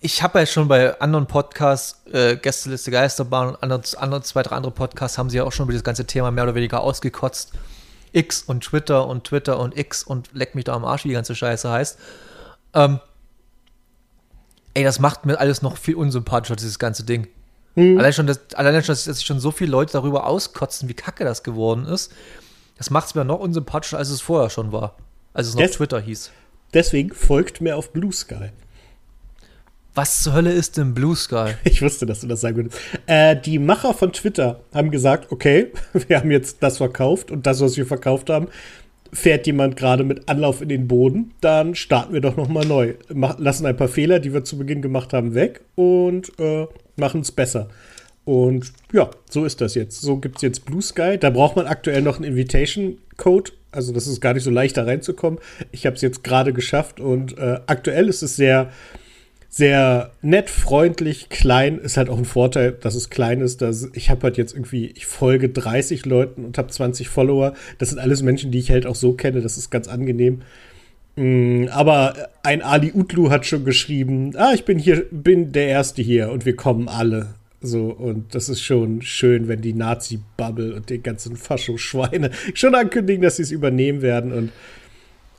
ich habe ja schon bei anderen Podcasts, äh, Gästeliste Geisterbahn und andere, andere, zwei, drei andere Podcasts, haben sie ja auch schon über das ganze Thema mehr oder weniger ausgekotzt. X und Twitter und Twitter und X und leck mich da am Arsch, wie die ganze Scheiße heißt. Ähm, ey, das macht mir alles noch viel unsympathischer, dieses ganze Ding. Mhm. Allein schon, dass, allein schon, dass sich schon so viele Leute darüber auskotzen, wie kacke das geworden ist, das macht es mir noch unsympathischer, als es vorher schon war. Als es noch Des Twitter hieß. Deswegen folgt mir auf Blue Sky. Was zur Hölle ist denn Blue Sky? *laughs* Ich wusste, dass du das sagen würdest. Äh, die Macher von Twitter haben gesagt, okay, *laughs* wir haben jetzt das verkauft und das, was wir verkauft haben, fährt jemand gerade mit Anlauf in den Boden, dann starten wir doch noch mal neu. Mach, lassen ein paar Fehler, die wir zu Beginn gemacht haben, weg und äh, machen es besser. Und ja, so ist das jetzt. So gibt es jetzt Blue Sky. Da braucht man aktuell noch einen Invitation-Code. Also das ist gar nicht so leicht, da reinzukommen. Ich habe es jetzt gerade geschafft und äh, aktuell ist es sehr sehr nett, freundlich, klein. Ist halt auch ein Vorteil, dass es klein ist. Dass ich habe halt jetzt irgendwie, ich folge 30 Leuten und habe 20 Follower. Das sind alles Menschen, die ich halt auch so kenne. Das ist ganz angenehm. Mm, aber ein Ali Utlu hat schon geschrieben, ah, ich bin hier, bin der Erste hier und wir kommen alle. So, und das ist schon schön, wenn die Nazi-Bubble und die ganzen Fascho-Schweine *laughs* schon ankündigen, dass sie es übernehmen werden. Und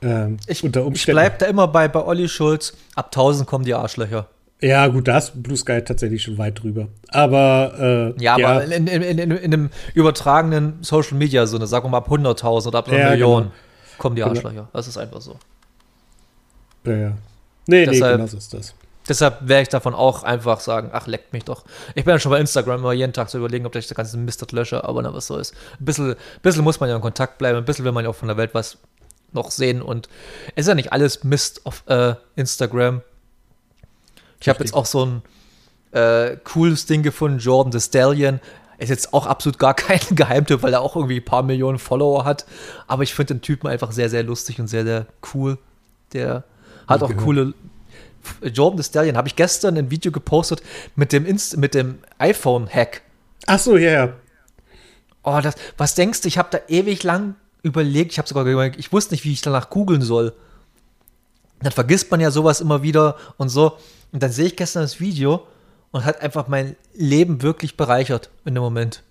ähm, ich, unter Umständen. Ich bleib da immer bei, bei Olli Schulz. Ab 1000 kommen die Arschlöcher. Ja, gut, da ist Blue Sky tatsächlich schon weit drüber. Aber, äh, ja, ja, aber in, in, in, in, einem übertragenen Social Media Sinne, sagen wir mal ab 100.000 oder ab einer ja, Million, genau. kommen die genau. Arschlöcher. Genau. Das ist einfach so. Ja, ja. Nee, deshalb, nee, genau so ist das. Deshalb werde ich davon auch einfach sagen, ach, leckt mich doch. Ich bin ja schon bei Instagram immer jeden Tag zu überlegen, ob ich das ganze Mist lösche, aber na, was so ist. Ein bisschen, bisschen muss man ja in Kontakt bleiben, ein bisschen will man ja auch von der Welt was noch sehen. Und es ist ja nicht alles Mist auf äh, Instagram. Ich habe jetzt auch so ein äh, cooles Ding gefunden, Jordan the Stallion. Ist jetzt auch absolut gar *laughs* kein Geheimtipp, weil er auch irgendwie ein paar Millionen Follower hat. Aber ich finde den Typen einfach sehr, sehr lustig und sehr, sehr cool. Der hat auch coole. Jordan the Stallion habe ich gestern ein Video gepostet mit dem, Inst mit dem iPhone-Hack. Ach so, ja, yeah. Oh, das, was denkst du? Ich habe da ewig lang überlegt, ich habe sogar überlegt, ich wusste nicht, wie ich danach googeln soll. Dann vergisst man ja sowas immer wieder und so. Und dann sehe ich gestern das Video und hat einfach mein Leben wirklich bereichert in dem Moment.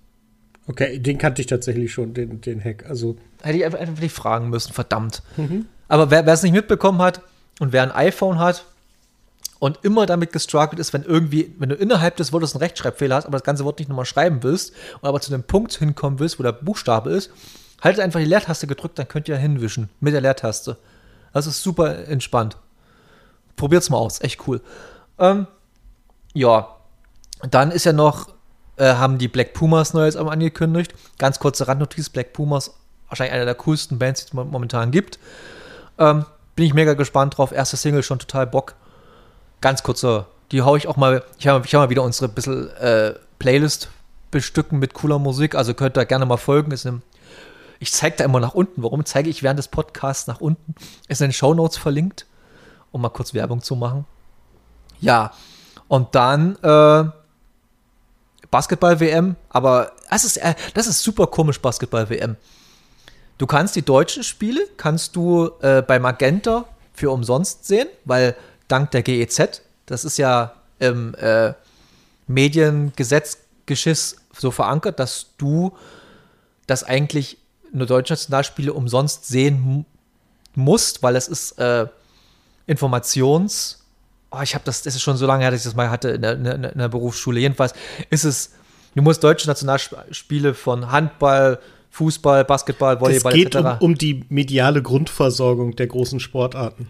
Okay, den kannte ich tatsächlich schon, den, den Hack. Also hätte ich einfach, einfach nicht fragen müssen, verdammt. Mhm. Aber wer es nicht mitbekommen hat und wer ein iPhone hat und immer damit gestruggelt ist, wenn irgendwie, wenn du innerhalb des Wortes einen Rechtschreibfehler hast, aber das ganze Wort nicht nochmal schreiben willst und aber zu dem Punkt hinkommen willst, wo der Buchstabe ist, Haltet einfach die Leertaste gedrückt, dann könnt ihr hinwischen mit der Leertaste. Das ist super entspannt. Probiert's mal aus, echt cool. Ähm, ja, dann ist ja noch, äh, haben die Black Pumas neues angekündigt. Ganz kurze Randnotiz: Black Pumas, wahrscheinlich einer der coolsten Bands, die es momentan gibt. Ähm, bin ich mega gespannt drauf. Erste Single schon total Bock. Ganz kurzer, die hau ich auch mal. Ich habe hab mal wieder unsere bisschen äh, Playlist bestücken mit cooler Musik. Also könnt ihr gerne mal folgen. Ist eine ich zeige da immer nach unten. Warum zeige ich während des Podcasts nach unten? Ist in den Show Notes verlinkt, um mal kurz Werbung zu machen. Ja, und dann äh, Basketball-WM, aber das ist, äh, das ist super komisch, Basketball-WM. Du kannst die deutschen Spiele, kannst du äh, bei Magenta für umsonst sehen, weil dank der GEZ. Das ist ja im äh, Mediengesetzgeschiss so verankert, dass du das eigentlich nur deutsche Nationalspiele umsonst sehen musst, weil es ist äh, Informations- oh, ich habe das, das ist schon so lange her, dass ich das mal hatte in der, in der Berufsschule. Jedenfalls ist es, du musst deutsche Nationalspiele von Handball, Fußball, Basketball, Volleyball es geht um, um, die mediale Grundversorgung der großen Sportarten.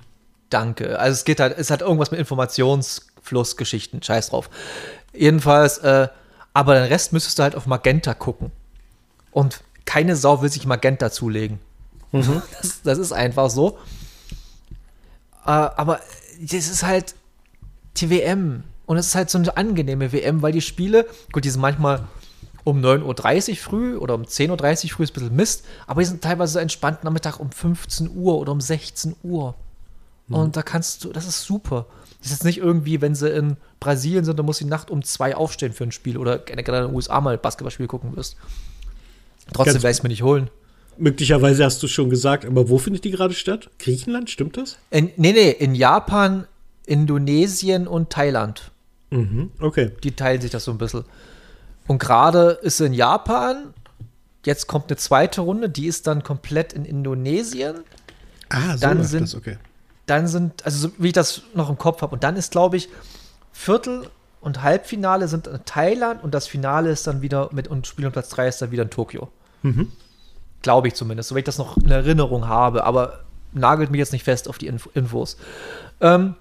Danke. Also es geht halt, es hat irgendwas mit Informationsflussgeschichten, scheiß drauf. Jedenfalls, äh, aber den Rest müsstest du halt auf Magenta gucken. Und keine Sau will sich Magenta zulegen. Mhm. *laughs* Das, das, ist einfach so. Äh, aber das ist halt, die WM. Und es ist halt so eine angenehme WM, weil die Spiele, gut, die sind manchmal um 9.30 Uhr früh oder um 10.30 Uhr früh ist ein bisschen Mist, aber die sind teilweise so entspannt Nachmittag um 15 Uhr oder um 16 Uhr. Mhm. Und da kannst du, das ist super. Das ist jetzt nicht irgendwie, wenn sie in Brasilien sind, dann muss die Nacht um zwei aufstehen für ein Spiel oder generell in den USA mal Basketballspiel gucken wirst. Trotzdem werde ich es mir nicht holen. Möglicherweise hast du schon gesagt, aber wo findet die gerade statt? Griechenland, stimmt das? In, nee, nee, in Japan, Indonesien und Thailand. Mhm, okay. Die teilen sich das so ein bisschen. Und gerade ist in Japan, jetzt kommt eine zweite Runde, die ist dann komplett in Indonesien. Ah, so dann sind, das, okay. Dann sind, also so, wie ich das noch im Kopf habe, und dann ist, glaube ich, Viertel- und Halbfinale sind in Thailand und das Finale ist dann wieder mit und Spiel um Platz 3 ist dann wieder in Tokio. Mhm. Glaube ich zumindest, so wenn ich das noch in Erinnerung habe, aber nagelt mich jetzt nicht fest auf die Inf Infos. Ähm,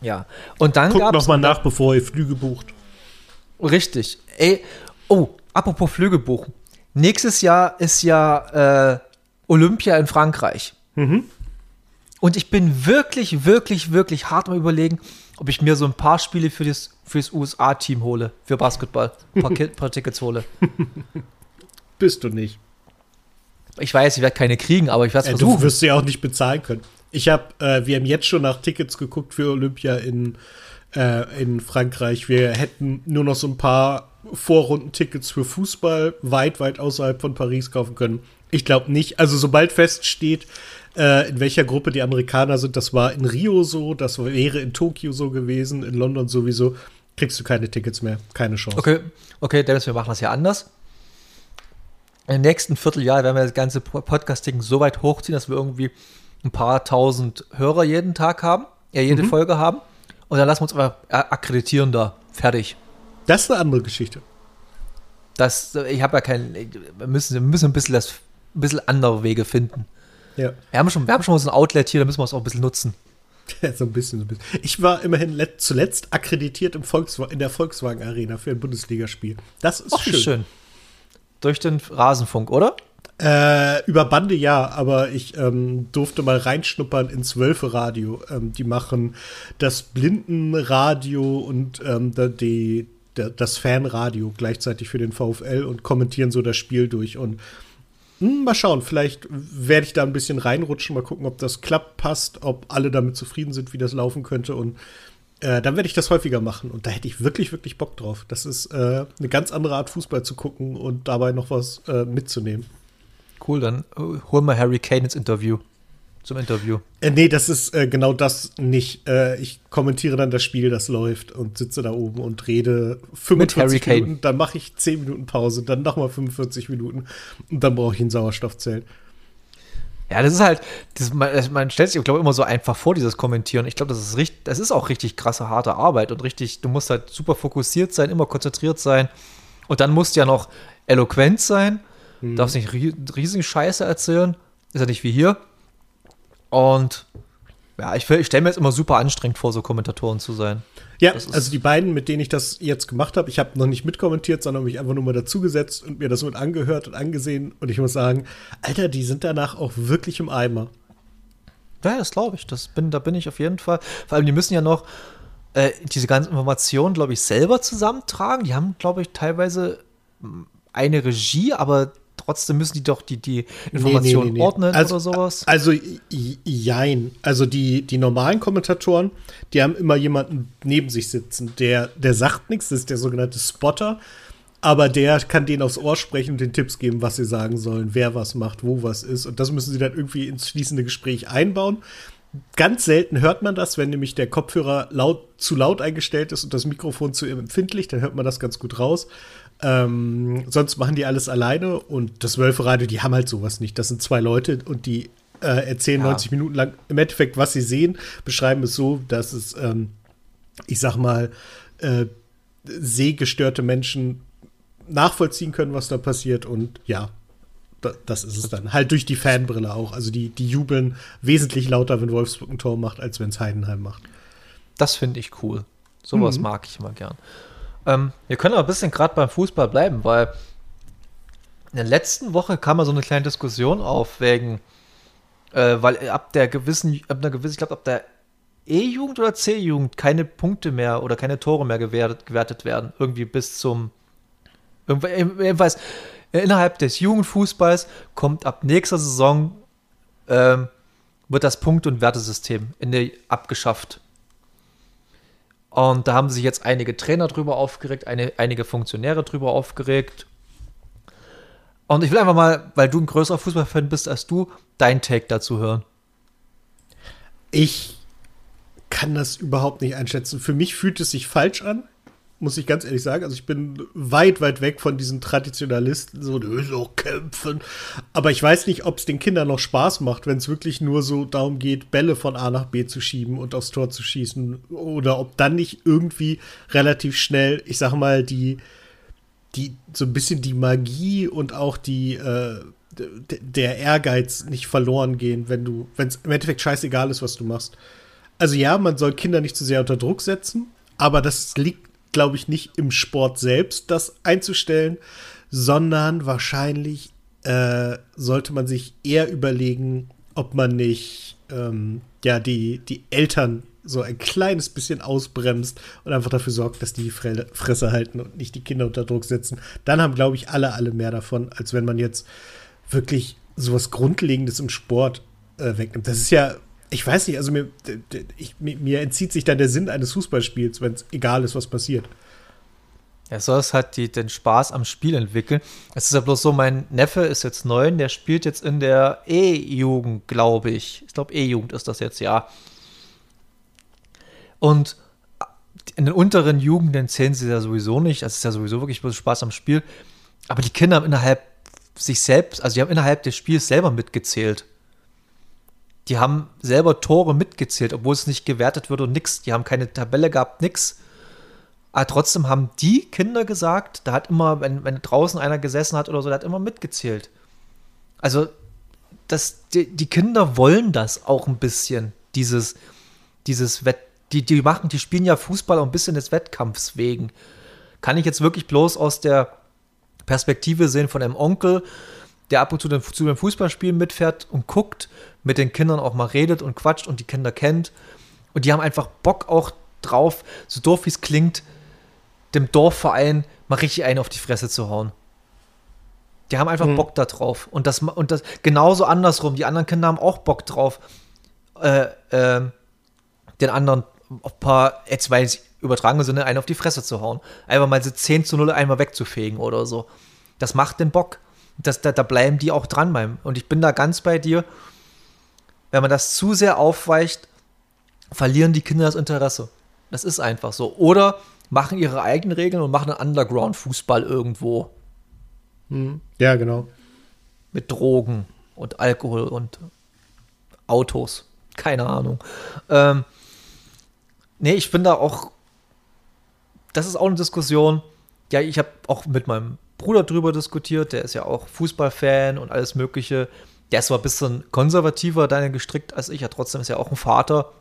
ja. Und dann Guckt noch mal nach, bevor ihr Flüge bucht. Richtig. Ey, oh, apropos Flüge buchen. Nächstes Jahr ist ja äh, Olympia in Frankreich. Mhm. Und ich bin wirklich, wirklich, wirklich hart am überlegen, ob ich mir so ein paar Spiele für das, für das USA-Team hole, für Basketball, ein paar, *laughs* paar Tickets hole. Bist du nicht. Ich weiß, ich werde keine kriegen, aber ich werde es äh, versuchen. Du wirst sie auch nicht bezahlen können. Ich habe, äh, wir haben jetzt schon nach Tickets geguckt für Olympia in, äh, in Frankreich. Wir hätten nur noch so ein paar Vorrundentickets für Fußball weit, weit außerhalb von Paris kaufen können. Ich glaube nicht. Also sobald feststeht, äh, in welcher Gruppe die Amerikaner sind, das war in Rio so, das wäre in Tokio so gewesen, in London sowieso, kriegst du keine Tickets mehr. Keine Chance. Okay, okay, Dennis, wir machen das ja anders. Im nächsten Vierteljahr werden wir das ganze Podcasting so weit hochziehen, dass wir irgendwie ein paar tausend Hörer jeden Tag haben, ja, jede mhm. Folge haben. Und dann lassen wir uns aber akkreditieren da. Fertig. Das ist eine andere Geschichte. Das, ich habe ja keinen. Wir müssen, wir müssen ein bisschen, das, ein bisschen andere Wege finden. Ja. Wir haben schon, wir haben schon so ein Outlet hier, da müssen wir es auch ein bisschen nutzen. Ja, *laughs* so ein bisschen, so ein bisschen. Ich war immerhin zuletzt akkreditiert im Volkswagen, in der Volkswagen Arena für ein Bundesligaspiel. Das ist Och, schön. schön. Durch den Rasenfunk, oder? Äh, über Bande ja, aber ich ähm, durfte mal reinschnuppern ins Wölfe Radio. Ähm, die machen das Blindenradio und ähm, die, das Fanradio gleichzeitig für den VfL und kommentieren so das Spiel durch. Und mh, hm, mal schauen, vielleicht werde ich da ein bisschen reinrutschen, mal gucken, ob das klappt, passt, ob alle damit zufrieden sind, wie das laufen könnte. Und äh, dann werde ich das häufiger machen. Und da hätte ich wirklich, wirklich Bock drauf. Das ist äh, eine ganz andere Art, Fußball zu gucken und dabei noch was äh, mitzunehmen. Cool, dann äh, hol mal Harry Kane ins Interview. Zum Interview. Äh, nee, das ist äh, genau das nicht. Äh, ich kommentiere dann das Spiel, das läuft und sitze da oben und rede 45 Minuten. Dann mache ich 10 Minuten Pause, dann nochmal 45 Minuten und dann brauche ich ein Sauerstoffzelt. Ja, das ist halt, das, man, man, stellt sich, glaube ich, immer so einfach vor, dieses Kommentieren. Ich glaube, das ist richtig, das ist auch richtig krasse, harte Arbeit und richtig, du musst halt super fokussiert sein, immer konzentriert sein. Und dann musst du ja noch eloquent sein Mhm. Darfst nicht riesige Scheiße erzählen. Ist ja nicht wie hier. Und ja, ich, ich stelle mir jetzt immer super anstrengend vor, so Kommentatoren zu sein. Ja, also die beiden, mit denen ich das jetzt gemacht habe, ich habe noch nicht mitkommentiert, sondern mich einfach nur mal dazugesetzt und mir das mit angehört und angesehen. Und ich muss sagen, Alter, die sind danach auch wirklich im Eimer. Ja, das glaube ich. Das bin, da bin ich auf jeden Fall. Vor allem, die müssen ja noch äh, diese ganzen Informationen, glaube ich, selber zusammentragen. Die haben, glaube ich, teilweise eine Regie, aber trotzdem müssen die doch die, die Informationen nee, nee, nee, ordnen also, oder sowas? Also, jein. Also, die, die normalen Kommentatoren, die haben immer jemanden neben sich sitzen, der, der sagt nichts, das ist der sogenannte Spotter, aber der kann denen aufs Ohr sprechen und den Tipps geben, was sie sagen sollen, wer was macht, wo was ist. Und das müssen sie dann irgendwie ins schließende Gespräch einbauen. Ganz selten hört man das, wenn nämlich der Kopfhörer laut, zu laut eingestellt ist und das Mikrofon zu empfindlich, dann hört man das ganz gut raus. Ähm, sonst machen die alles alleine und das Wölferadio, die haben halt sowas nicht. Das sind zwei Leute und die äh, erzählen ja. 90 Minuten lang im Endeffekt, was sie sehen, beschreiben es so, dass es, ähm, ich sag mal, äh, sehgestörte Menschen nachvollziehen können, was da passiert und ja, das ist es dann. Halt durch die Fanbrille auch. Also die, die jubeln wesentlich lauter, wenn Wolfsburg ein Tor macht, als wenn es Heidenheim macht. Das finde ich cool. Sowas mhm. mag ich immer gern. Ähm, wir können aber ein bisschen gerade beim Fußball bleiben, weil in der letzten Woche kam mal so eine kleine Diskussion auf, wegen, äh, weil ab der gewissen, ab einer gewissen, ich glaube, ab der E-Jugend oder C-Jugend keine Punkte mehr oder keine Tore mehr gewertet, gewertet werden. Irgendwie bis zum. Jedenfalls, innerhalb des Jugendfußballs kommt ab nächster Saison ähm, wird das Punkt- und Wertesystem in der, abgeschafft. Und da haben sich jetzt einige Trainer drüber aufgeregt, eine, einige Funktionäre drüber aufgeregt. Und ich will einfach mal, weil du ein größerer Fußballfan bist als du, dein Take dazu hören. Ich kann das überhaupt nicht einschätzen. Für mich fühlt es sich falsch an muss ich ganz ehrlich sagen. Also ich bin weit, weit weg von diesen Traditionalisten, so, so kämpfen. Aber ich weiß nicht, ob es den Kindern noch Spaß macht, wenn es wirklich nur so darum geht, Bälle von A nach B zu schieben und aufs Tor zu schießen. Oder ob dann nicht irgendwie relativ schnell, ich sag mal, die, die, so ein bisschen die Magie und auch die, äh, der Ehrgeiz nicht verloren gehen, wenn du, wenn es im Endeffekt scheißegal ist, was du machst. Also ja, man soll Kinder nicht zu sehr unter Druck setzen, aber das liegt glaube ich, nicht im Sport selbst, das einzustellen, sondern wahrscheinlich äh, sollte man sich eher überlegen, ob man nicht ähm, ja die, die Eltern so ein kleines bisschen ausbremst und einfach dafür sorgt, dass die die Fresse halten und nicht die Kinder unter Druck setzen. Dann haben, glaube ich, alle, alle mehr davon, als wenn man jetzt wirklich sowas Grundlegendes im Sport äh, wegnimmt. Das ist ja ich weiß nicht, also mir, ich, mir entzieht sich dann der Sinn eines Fußballspiels, wenn es egal ist, was passiert. Ja, soll es halt die, den Spaß am Spiel entwickeln. Es ist ja bloß so, mein Neffe ist jetzt neun, der spielt jetzt in der E-Jugend, glaube ich. Ich glaube, E-Jugend ist das jetzt, ja. Und in den unteren Jugenden zählen sie ja sowieso nicht. Es ist ja sowieso wirklich bloß Spaß am Spiel. Aber die Kinder haben innerhalb sich selbst, also die haben innerhalb des Spiels selber mitgezählt die haben selber Tore mitgezählt, obwohl es nicht gewertet wird und nix. Die haben keine Tabelle gehabt, nix. Aber trotzdem haben die Kinder gesagt, da hat immer, wenn, wenn draußen einer gesessen hat oder so, der hat immer mitgezählt. Also, das, die, die Kinder wollen das auch ein bisschen, dieses, dieses Wett, die, die machen, die spielen ja Fußball auch ein bisschen des Wettkampfs wegen. Kann ich jetzt wirklich bloß aus der Perspektive sehen von einem Onkel, der ab und zu den, zu den Fußballspielen mitfährt und guckt, mit den Kindern auch mal redet und quatscht und die Kinder kennt. Und die haben einfach Bock auch drauf, so doof wie es klingt, dem Dorfverein mal richtig einen auf die Fresse zu hauen. Die haben einfach mhm. Bock da drauf. Und das, und das genauso andersrum. Die anderen Kinder haben auch Bock drauf, äh, äh, den anderen auf ein paar, jetzt weil es übertragene Sinne, einen auf die Fresse zu hauen. Einfach mal sie 10 zu 0 einmal wegzufegen oder so. Das macht den Bock das, da, da bleiben die auch dran beim. Und ich bin da ganz bei dir. Wenn man das zu sehr aufweicht, verlieren die Kinder das Interesse. Das ist einfach so. Oder machen ihre eigenen Regeln und machen einen Underground-Fußball irgendwo. Hm. Ja, genau. Mit Drogen und Alkohol und Autos. Keine Ahnung. Ähm, nee, ich bin da auch. Das ist auch eine Diskussion. Ja, ich habe auch mit meinem Bruder drüber diskutiert, der ist ja auch Fußballfan und alles Mögliche. Der ist zwar ein bisschen konservativer deine gestrickt als ich, ja trotzdem ist er auch ein Vater.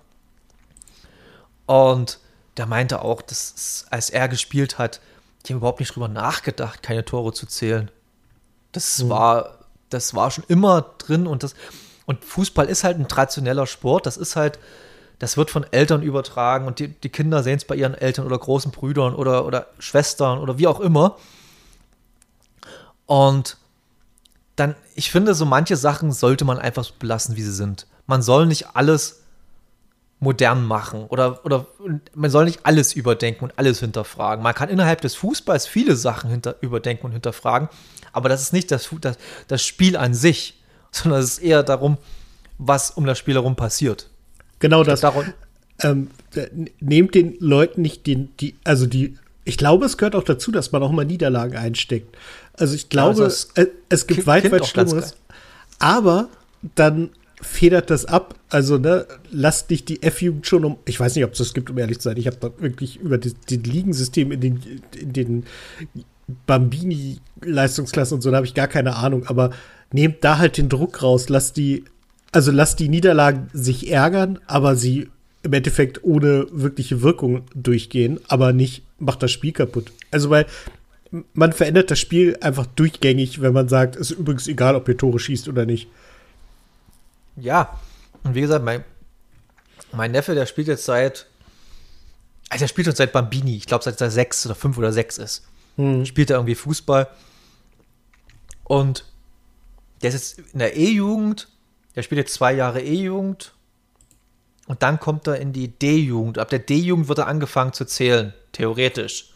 Und der meinte auch, dass als er gespielt hat, die haben überhaupt nicht drüber nachgedacht, keine Tore zu zählen. Das mhm. war, das war schon immer drin und das, und Fußball ist halt ein traditioneller Sport. Das ist halt, das wird von Eltern übertragen und die, die Kinder sehen es bei ihren Eltern oder großen Brüdern oder, oder Schwestern oder wie auch immer. Und dann, ich finde, so manche Sachen sollte man einfach belassen, wie sie sind. Man soll nicht alles modern machen oder, oder man soll nicht alles überdenken und alles hinterfragen. Man kann innerhalb des Fußballs viele Sachen hinter, überdenken und hinterfragen, aber das ist nicht das, das, das Spiel an sich, *laughs* sondern es ist eher darum, was um das Spiel herum passiert. genau das. Ähm, nehmt den Leuten nicht den, die, also die, ich glaube, es gehört auch dazu, dass man auch mal Niederlagen einsteckt. Also ich glaube, also es, es, gibt weit, weit Schlimmeres. Aber dann federt das ab. Also, ne, lasst nicht die F-Jugend schon um. Ich weiß nicht, ob es das gibt, um ehrlich zu sein. Ich habe da wirklich über das, das Ligensystem in den, in den Bambini-Leistungsklassen und so, da habe ich gar keine Ahnung. Aber nehmt da halt den Druck raus. Lasst die, also lasst die Niederlagen sich ärgern, aber sie im Endeffekt ohne wirkliche Wirkung durchgehen, aber nicht macht das Spiel kaputt. Also, weil man verändert das Spiel einfach durchgängig, wenn man sagt, es ist übrigens egal, ob ihr Tore schießt oder nicht. Ja, und wie gesagt, mein, mein Neffe, der spielt jetzt seit, also er spielt schon seit Bambini, ich glaube seit er sechs oder fünf oder sechs ist. Hm. Spielt er irgendwie Fußball. Und der ist jetzt in der E-Jugend, der spielt jetzt zwei Jahre E-Jugend und dann kommt er in die D-Jugend. Ab der D-Jugend wird er angefangen zu zählen, theoretisch.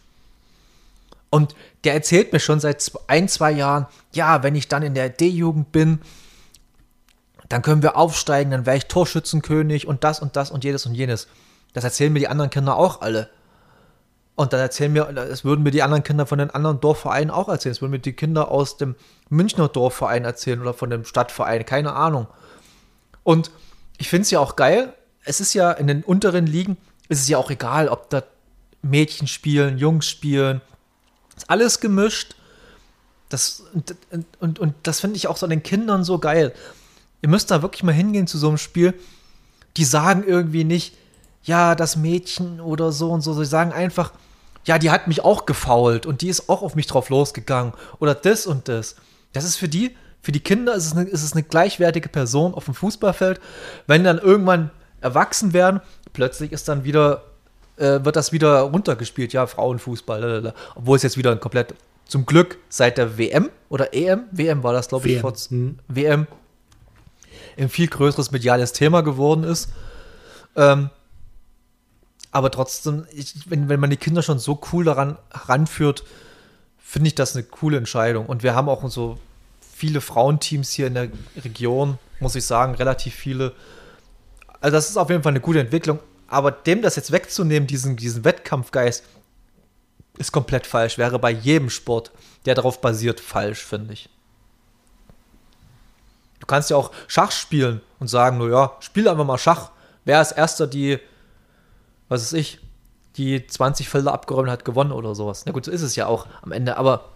Und der erzählt mir schon seit ein, zwei Jahren, ja, wenn ich dann in der D-Jugend bin, dann können wir aufsteigen, dann wäre ich Torschützenkönig und das und das und jedes und jenes. Das erzählen mir die anderen Kinder auch alle. Und dann erzählen mir, das würden mir die anderen Kinder von den anderen Dorfvereinen auch erzählen. Das würden mir die Kinder aus dem Münchner Dorfverein erzählen oder von dem Stadtverein, keine Ahnung. Und ich finde es ja auch geil. Es ist ja in den unteren Ligen, ist es ja auch egal, ob da Mädchen spielen, Jungs spielen. Ist alles gemischt. Das, und, und, und das finde ich auch so an den Kindern so geil. Ihr müsst da wirklich mal hingehen zu so einem Spiel. Die sagen irgendwie nicht, ja, das Mädchen oder so und so. Sie sagen einfach, ja, die hat mich auch gefault und die ist auch auf mich drauf losgegangen oder das und das. Das ist für die, für die Kinder ist es eine, ist es eine gleichwertige Person auf dem Fußballfeld. Wenn dann irgendwann erwachsen werden, plötzlich ist dann wieder, äh, wird das wieder runtergespielt, ja, Frauenfußball, lalala. obwohl es jetzt wieder ein komplett, zum Glück seit der WM oder EM, WM war das, glaube ich, WM. Vor, hm. WM ein viel größeres mediales Thema geworden ist. Ähm, aber trotzdem, ich, wenn, wenn man die Kinder schon so cool daran ranführt, finde ich das eine coole Entscheidung. Und wir haben auch so viele Frauenteams hier in der Region, muss ich sagen, relativ viele. Also das ist auf jeden Fall eine gute Entwicklung. Aber dem das jetzt wegzunehmen, diesen, diesen Wettkampfgeist, ist komplett falsch. Wäre bei jedem Sport, der darauf basiert, falsch, finde ich. Du kannst ja auch Schach spielen und sagen, naja, spiel einfach mal Schach. Wer als erster die, was weiß ich, die 20 Felder abgeräumt hat, gewonnen oder sowas. Na gut, so ist es ja auch am Ende. Aber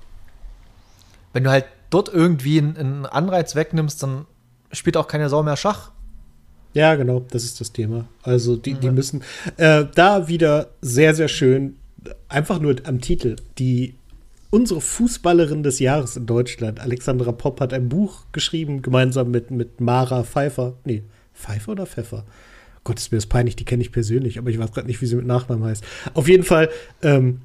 wenn du halt dort irgendwie einen Anreiz wegnimmst, dann spielt auch keine Sau mehr Schach. Ja, genau, das ist das Thema. Also die, die müssen äh, da wieder sehr, sehr schön, einfach nur am Titel, die unsere Fußballerin des Jahres in Deutschland, Alexandra Popp, hat ein Buch geschrieben, gemeinsam mit, mit Mara Pfeiffer. Nee, Pfeiffer oder Pfeffer? Gott, ist mir das peinlich, die kenne ich persönlich, aber ich weiß gerade nicht, wie sie mit Nachnamen heißt. Auf jeden Fall ähm,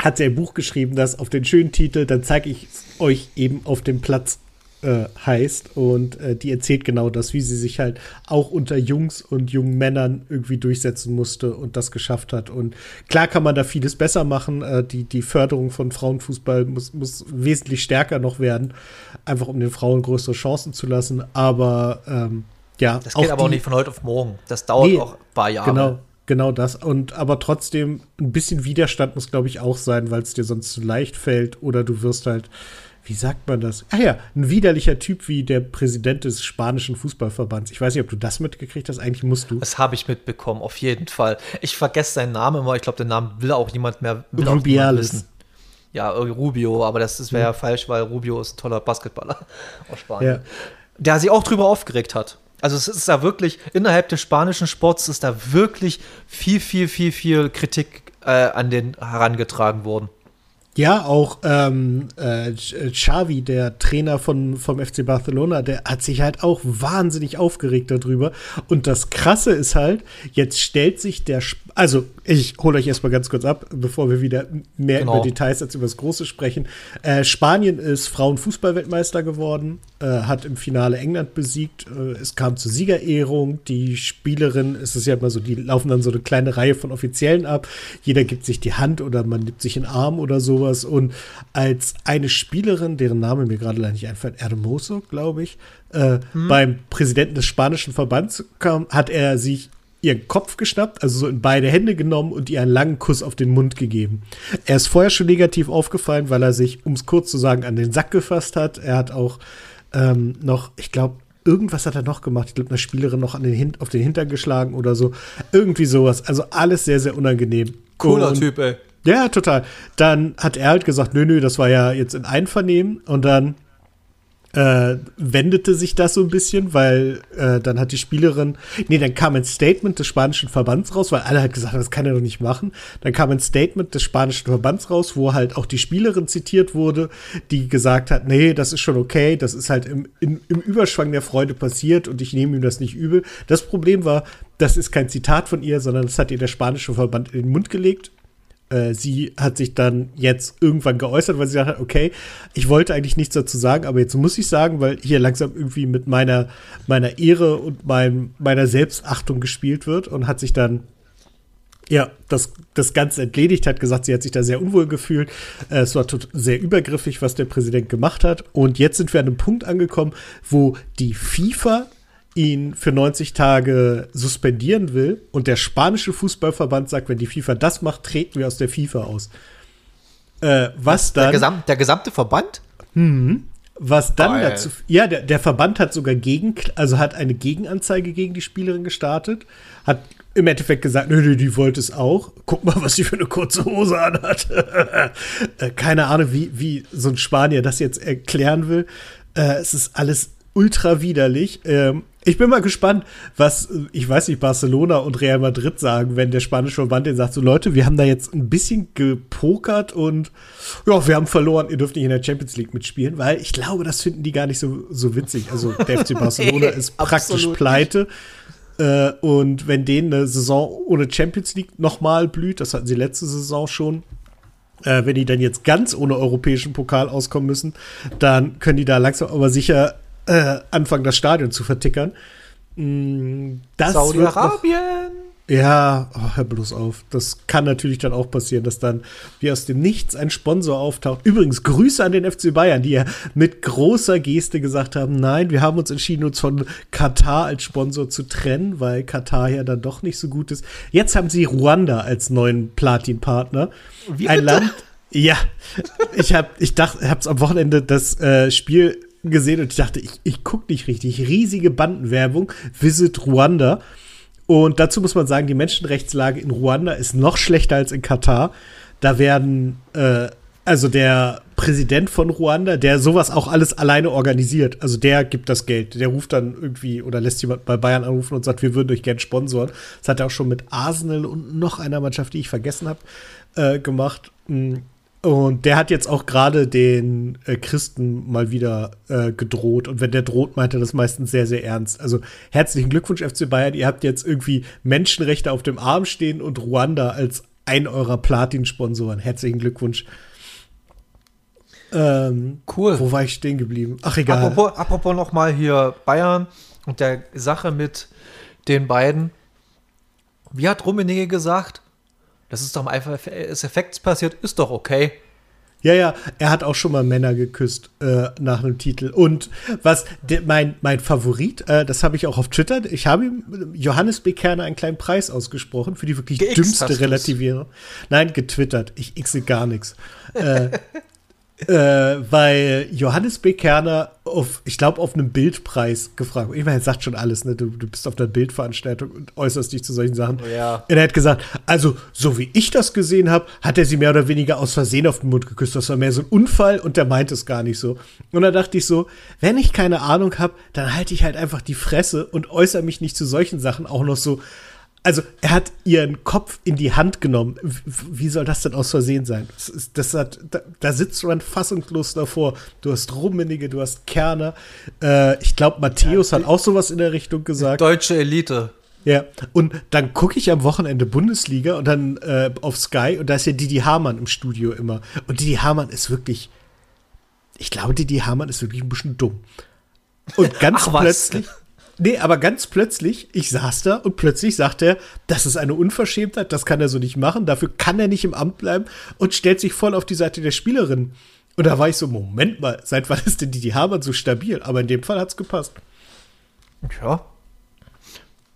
hat sie ein Buch geschrieben, das auf den schönen Titel, dann zeige ich euch eben auf dem Platz äh, heißt. Und äh, die erzählt genau das, wie sie sich halt auch unter Jungs und jungen Männern irgendwie durchsetzen musste und das geschafft hat. Und klar kann man da vieles besser machen. Äh, die, die Förderung von Frauenfußball muss, muss wesentlich stärker noch werden, einfach um den Frauen größere Chancen zu lassen. Aber ähm, ja. Das geht auch aber die, auch nicht von heute auf morgen. Das dauert nee, auch ein paar Jahre. Genau. Genau das. Und aber trotzdem, ein bisschen Widerstand muss, glaube ich, auch sein, weil es dir sonst zu leicht fällt oder du wirst halt wie sagt man das? Ah ja, ein widerlicher Typ wie der Präsident des spanischen Fußballverbands. Ich weiß nicht, ob du das mitgekriegt hast. Eigentlich musst du. Das habe ich mitbekommen, auf jeden Fall. Ich vergesse seinen Namen immer. Ich glaube, den Namen will auch niemand mehr Rubiales. wissen. Ja, Rubio, aber das, das wäre ja. falsch, weil Rubio ist ein toller Basketballer *laughs* aus Spanien. Ja. Der sich auch drüber aufgeregt hat. Also es ist da wirklich, innerhalb des spanischen Sports ist da wirklich viel, viel, viel, viel Kritik äh, an den herangetragen worden. Ja, auch ähm, äh, Xavi, der Trainer von, vom FC Barcelona, der hat sich halt auch wahnsinnig aufgeregt darüber. Und das Krasse ist halt, jetzt stellt sich der, Sp also ich hole euch erstmal ganz kurz ab, bevor wir wieder mehr genau. über Details als über das Große sprechen. Äh, Spanien ist Frauenfußballweltmeister geworden, äh, hat im Finale England besiegt. Äh, es kam zur Siegerehrung. Die Spielerin, es ist ja immer so, die laufen dann so eine kleine Reihe von Offiziellen ab. Jeder gibt sich die Hand oder man nimmt sich den Arm oder so sowas. Und als eine Spielerin, deren Name mir gerade leider nicht einfällt, Hermoso, glaube ich, äh, hm. beim Präsidenten des spanischen Verbands kam, hat er sich ihren Kopf geschnappt, also so in beide Hände genommen und ihr einen langen Kuss auf den Mund gegeben. Er ist vorher schon negativ aufgefallen, weil er sich, um es kurz zu sagen, an den Sack gefasst hat. Er hat auch ähm, noch, ich glaube, irgendwas hat er noch gemacht. Ich glaube, eine Spielerin noch an den Hin auf den Hintern geschlagen oder so. Irgendwie sowas. Also alles sehr, sehr unangenehm. Cooler und, Typ, ey. Ja, total. Dann hat er halt gesagt, nö, nö, das war ja jetzt in Einvernehmen. Und dann äh, wendete sich das so ein bisschen, weil äh, dann hat die Spielerin, nee, dann kam ein Statement des spanischen Verbands raus, weil alle halt gesagt haben, das kann er doch nicht machen. Dann kam ein Statement des spanischen Verbands raus, wo halt auch die Spielerin zitiert wurde, die gesagt hat, nee, das ist schon okay, das ist halt im, in, im Überschwang der Freude passiert und ich nehme ihm das nicht übel. Das Problem war, das ist kein Zitat von ihr, sondern das hat ihr der spanische Verband in den Mund gelegt äh, sie hat sich dann jetzt irgendwann geäußert, weil sie gesagt hat, okay, ich wollte eigentlich nichts dazu sagen, aber jetzt muss ich sagen, weil hier langsam irgendwie mit meiner, meiner Ehre und mein, meiner Selbstachtung gespielt wird und hat sich dann ja, das, das Ganze entledigt, hat gesagt, sie hat sich da sehr unwohl gefühlt. Äh, es war sehr übergriffig, was der Präsident gemacht hat. Und jetzt sind wir an einem Punkt angekommen, wo die FIFA ihn für 90 Tage suspendieren will und der spanische Fußballverband sagt, wenn die FIFA das macht, treten wir aus der FIFA aus. Äh, was dann. Der, Gesam der gesamte Verband? Mhm. Was dann Geil. dazu. Ja, der, der Verband hat sogar gegen, also hat eine Gegenanzeige gegen die Spielerin gestartet, hat im Endeffekt gesagt, nö, nö, die wollte es auch. Guck mal, was sie für eine kurze Hose anhat. *laughs* Äh, keine Ahnung, wie, wie so ein Spanier das jetzt erklären will. Äh, es ist alles ultra widerlich. Ähm, ich bin mal gespannt, was, ich weiß nicht, Barcelona und Real Madrid sagen, wenn der spanische Verband den sagt, so Leute, wir haben da jetzt ein bisschen gepokert und ja, wir haben verloren, ihr dürft nicht in der Champions League mitspielen, weil ich glaube, das finden die gar nicht so, so witzig. Also der FC *laughs* Barcelona ist praktisch pleite. Äh, und wenn denen eine Saison ohne Champions League nochmal blüht, das hatten sie letzte Saison schon, äh, wenn die dann jetzt ganz ohne europäischen Pokal auskommen müssen, dann können die da langsam aber sicher äh, anfangen, das Stadion zu vertickern. Mm, Saudi-Arabien! Ja, oh, hör bloß auf. Das kann natürlich dann auch passieren, dass dann wie aus dem Nichts ein Sponsor auftaucht. Übrigens, Grüße an den FC Bayern, die ja mit großer Geste gesagt haben, nein, wir haben uns entschieden, uns von Katar als Sponsor zu trennen, weil Katar ja dann doch nicht so gut ist. Jetzt haben sie Ruanda als neuen Platin-Partner. Ein Land. Ja, ich habe, ich dachte, hab's am Wochenende das äh, Spiel gesehen und ich dachte, ich, ich gucke nicht richtig. Riesige Bandenwerbung, Visit Ruanda. Und dazu muss man sagen, die Menschenrechtslage in Ruanda ist noch schlechter als in Katar. Da werden, äh, also der Präsident von Ruanda, der sowas auch alles alleine organisiert, also der gibt das Geld. Der ruft dann irgendwie oder lässt jemand bei Bayern anrufen und sagt, wir würden euch gerne sponsoren. Das hat er auch schon mit Arsenal und noch einer Mannschaft, die ich vergessen habe, äh, gemacht. Und der hat jetzt auch gerade den äh, Christen mal wieder äh, gedroht. Und wenn der droht, meint er das meistens sehr, sehr ernst. Also herzlichen Glückwunsch, FC Bayern. Ihr habt jetzt irgendwie Menschenrechte auf dem Arm stehen und Ruanda als ein eurer Platin-Sponsoren. Herzlichen Glückwunsch. Ähm, cool. Wo war ich stehen geblieben? Ach, egal. Apropos, apropos noch mal hier Bayern und der Sache mit den beiden. Wie hat Rummenigge gesagt? Das ist doch einfach des Effekts passiert, ist doch okay. Ja, ja, er hat auch schon mal Männer geküsst äh, nach einem Titel. Und was de, mein, mein Favorit, äh, das habe ich auch auf Twitter, ich habe ihm Johannes B. Kerner einen kleinen Preis ausgesprochen für die wirklich Geixt dümmste Relativierung. Nein, getwittert. Ich xe gar nichts. äh, *laughs* äh, weil Johannes B. Kerner auf, ich glaube, auf einem Bildpreis gefragt. Ich meine, er sagt schon alles, ne? Du, du bist auf einer Bildveranstaltung und äußerst dich zu solchen Sachen. Oh, ja. Und er hat gesagt, also, so wie ich das gesehen habe, hat er sie mehr oder weniger aus Versehen auf den Mund geküsst. Das war mehr so ein Unfall und der meint es gar nicht so. Und da dachte ich so, wenn ich keine Ahnung habe, dann halte ich halt einfach die Fresse und äußere mich nicht zu solchen Sachen auch noch so also er hat ihren Kopf in die Hand genommen. Wie soll das denn aus Versehen sein? Das, ist, das hat, da, da, sitzt du dann fassungslos davor. Du hast Rummenige, du hast Kerner. Äh, ich glaube, Matthäus ja, hat auch sowas in der Richtung gesagt. Deutsche Elite. Ja, und dann gucke ich am Wochenende Bundesliga und dann äh, auf Sky und da ist ja Didi Hamann im Studio immer. Und Didi Hamann ist wirklich, ich glaube, Didi Hamann ist wirklich ein bisschen dumm. Und ganz Ach, plötzlich, Nee, aber ganz plötzlich, ich saß da und plötzlich sagt er, das ist eine Unverschämtheit, das kann er so nicht machen, dafür kann er nicht im Amt bleiben und stellt sich voll auf die Seite der Spielerin. Und da war ich so, Moment mal, seit wann ist denn Didi Hamann so stabil? Aber in dem Fall hat's gepasst. Ja.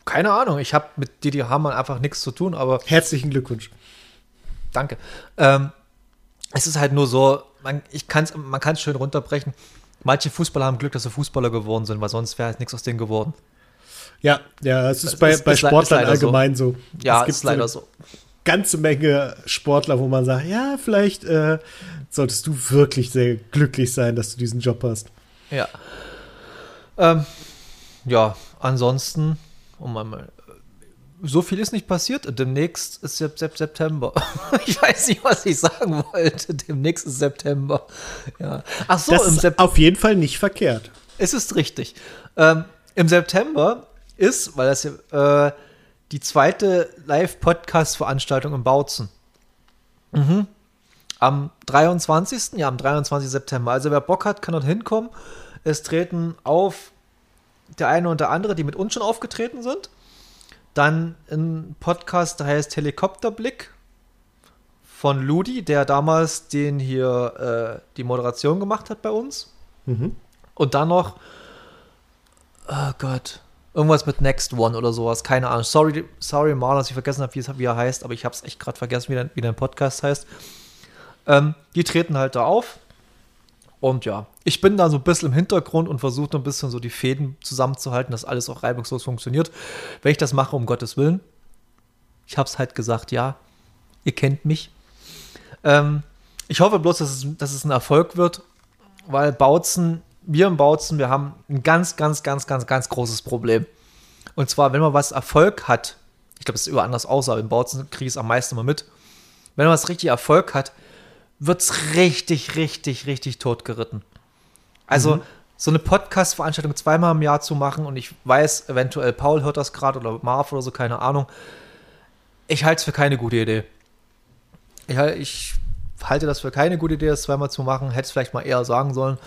Keine Ahnung, ich habe mit Didi Hamann einfach nichts zu tun, aber. Herzlichen Glückwunsch. Danke. Ähm, es ist halt nur so, man kann es schön runterbrechen. Manche Fußballer haben Glück, dass sie Fußballer geworden sind, weil sonst wäre halt nichts aus denen geworden. Ja, ja, es ist bei, ist, bei ist Sportlern allgemein so. so. Ja, es gibt ist leider so. so. Ganze Menge Sportler, wo man sagt, ja, vielleicht äh, solltest du wirklich sehr glücklich sein, dass du diesen Job hast. Ja. Ähm, ja, ansonsten, um einmal so viel ist nicht passiert. Demnächst ist September. *laughs* ich weiß nicht, was ich sagen wollte. Demnächst ist September. Ja. Ach so, das ist auf jeden Fall nicht verkehrt. Es ist richtig. Ähm, Im September ist, weil das äh, die zweite Live-Podcast-Veranstaltung im Bautzen. Mhm. Am 23. Ja, am 23. September. Also wer Bock hat, kann dort hinkommen. Es treten auf der eine und der andere, die mit uns schon aufgetreten sind. Dann ein Podcast, der heißt Helikopterblick von Ludi, der damals den hier äh, die Moderation gemacht hat bei uns. Mhm. Und dann noch, oh Gott, irgendwas mit Next One oder sowas, keine Ahnung. Sorry, sorry Marlon, dass ich vergessen habe, wie, er heißt, aber ich habe es echt gerade vergessen, wie, dein, wie dein Podcast heißt. Ähm, die treten halt da auf und ja, ich bin da so ein bisschen im Hintergrund und versuche ein bisschen so die Fäden zusammenzuhalten, dass alles auch reibungslos funktioniert. Wenn ich das mache, um Gottes Willen. Ich habe es halt gesagt, ja, ihr kennt mich. Ähm, ich hoffe bloß, dass es, dass es ein Erfolg wird, weil Bautzen, wir im Bautzen, wir haben ein ganz, ganz, ganz, ganz, ganz großes Problem. Und zwar, wenn man was Erfolg hat, ich glaube, es ist überall anders aus, aber im Bautzen kriege ich es am meisten immer mit. Wenn man was richtig Erfolg hat, wird es richtig, richtig, richtig totgeritten. Also, mhm. so eine Podcast-Veranstaltung zweimal im Jahr zu machen und ich weiß, eventuell Paul hört das gerade oder Marv oder so, keine Ahnung. Ich halte es für keine gute Idee. Ich, ich halte das für keine gute Idee, das zweimal zu machen. Hätte es vielleicht mal eher sagen sollen.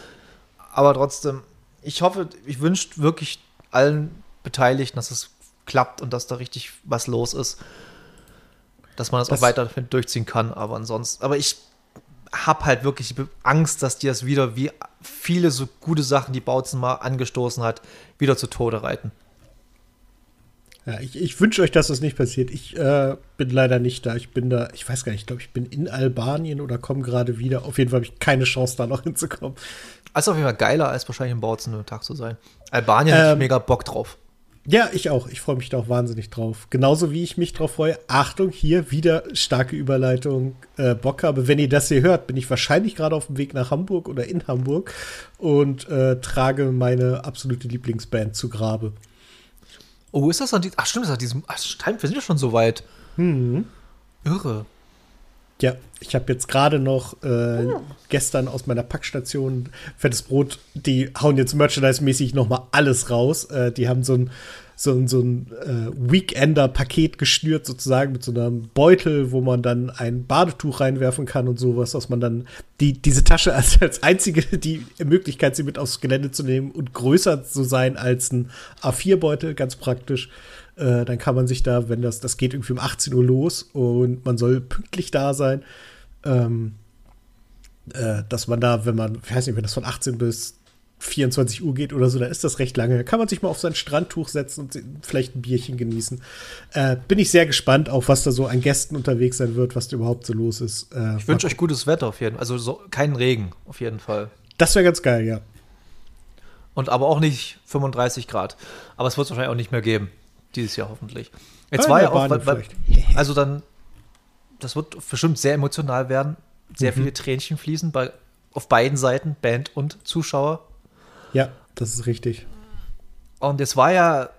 Aber trotzdem, ich hoffe, ich wünsche wirklich allen Beteiligten, dass es klappt und dass da richtig was los ist. Dass man das, das auch weiter durchziehen kann. Aber ansonsten, aber ich habe halt wirklich Angst, dass die das wieder, wie viele so gute Sachen, die Bautzen mal angestoßen hat, wieder zu Tode reiten. Ja, ich, ich wünsche euch, dass das nicht passiert. Ich äh, bin leider nicht da. Ich bin da, ich weiß gar nicht, ich glaube, ich bin in Albanien oder komme gerade wieder. Auf jeden Fall habe ich keine Chance, da noch *laughs* hinzukommen. Also auf jeden Fall geiler, als wahrscheinlich im Bautzen einen Tag zu sein. Albanien ähm, habe ich mega Bock drauf. Ja, ich auch. Ich freue mich da auch wahnsinnig drauf. Genauso wie ich mich drauf freue. Achtung, hier wieder starke Überleitung. Äh, Bock habe. Wenn ihr das hier hört, bin ich wahrscheinlich gerade auf dem Weg nach Hamburg oder in Hamburg und äh, trage meine absolute Lieblingsband zu Grabe. Oh, ist das an diesem. Ach, stimmt, das an diesem. Ach, stimmt, wir sind ja schon so weit. Mhm. Irre. Ja, ich habe jetzt gerade noch äh, oh. gestern aus meiner Packstation Fettes Brot, die hauen jetzt Merchandise-mäßig noch mal alles raus. Äh, die haben so ein so ein, so ein äh, Weekender-Paket geschnürt, sozusagen mit so einem Beutel, wo man dann ein Badetuch reinwerfen kann und sowas, dass man dann die, diese Tasche *laughs* als, als einzige die Möglichkeit, sie mit aufs Gelände zu nehmen und größer zu sein als ein A4-Beutel, ganz praktisch. Äh, dann kann man sich da, wenn das, das geht irgendwie um 18 Uhr los und man soll pünktlich da sein, ähm, äh, dass man da, wenn man, ich weiß nicht, wenn das von 18 bis 24 Uhr geht oder so, dann ist das recht lange. Da kann man sich mal auf sein Strandtuch setzen und vielleicht ein Bierchen genießen. Äh, bin ich sehr gespannt, auf was da so an Gästen unterwegs sein wird, was da überhaupt so los ist. Äh, ich wünsche euch gutes Wetter auf jeden Fall. Also so, keinen Regen auf jeden Fall. Das wäre ganz geil, ja. Und aber auch nicht 35 Grad. Aber es wird es wahrscheinlich auch nicht mehr geben. Dieses Jahr hoffentlich. Jetzt ah, war ja auch, weil, weil, *laughs* also dann, das wird bestimmt sehr emotional werden. Sehr mhm. viele Tränchen fließen bei, auf beiden Seiten, Band und Zuschauer. Ja, das ist richtig. Und es war ja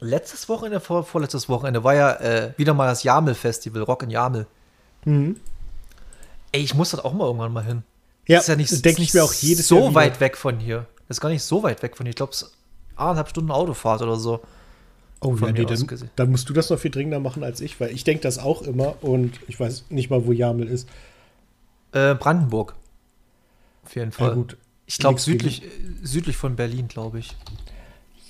letztes Wochenende, vor, vorletztes Wochenende, war ja äh, wieder mal das Jamel-Festival, Rock in Jamel. Mhm. Ey, ich muss das auch mal irgendwann mal hin. Ja, das ist ja nicht, denke ich mir auch jedes so Jahr weit weg von hier. Das ist gar nicht so weit weg von hier. Ich glaube, es ist eineinhalb Stunden Autofahrt oder so. Oh ja, nee, dann, dann, musst du das noch viel dringender machen als ich, weil ich denke das auch immer und ich weiß nicht mal, wo Jamel ist. Äh, Brandenburg. Auf jeden Fall. Ja, gut. Ich glaube südlich, südlich von Berlin, glaube ich.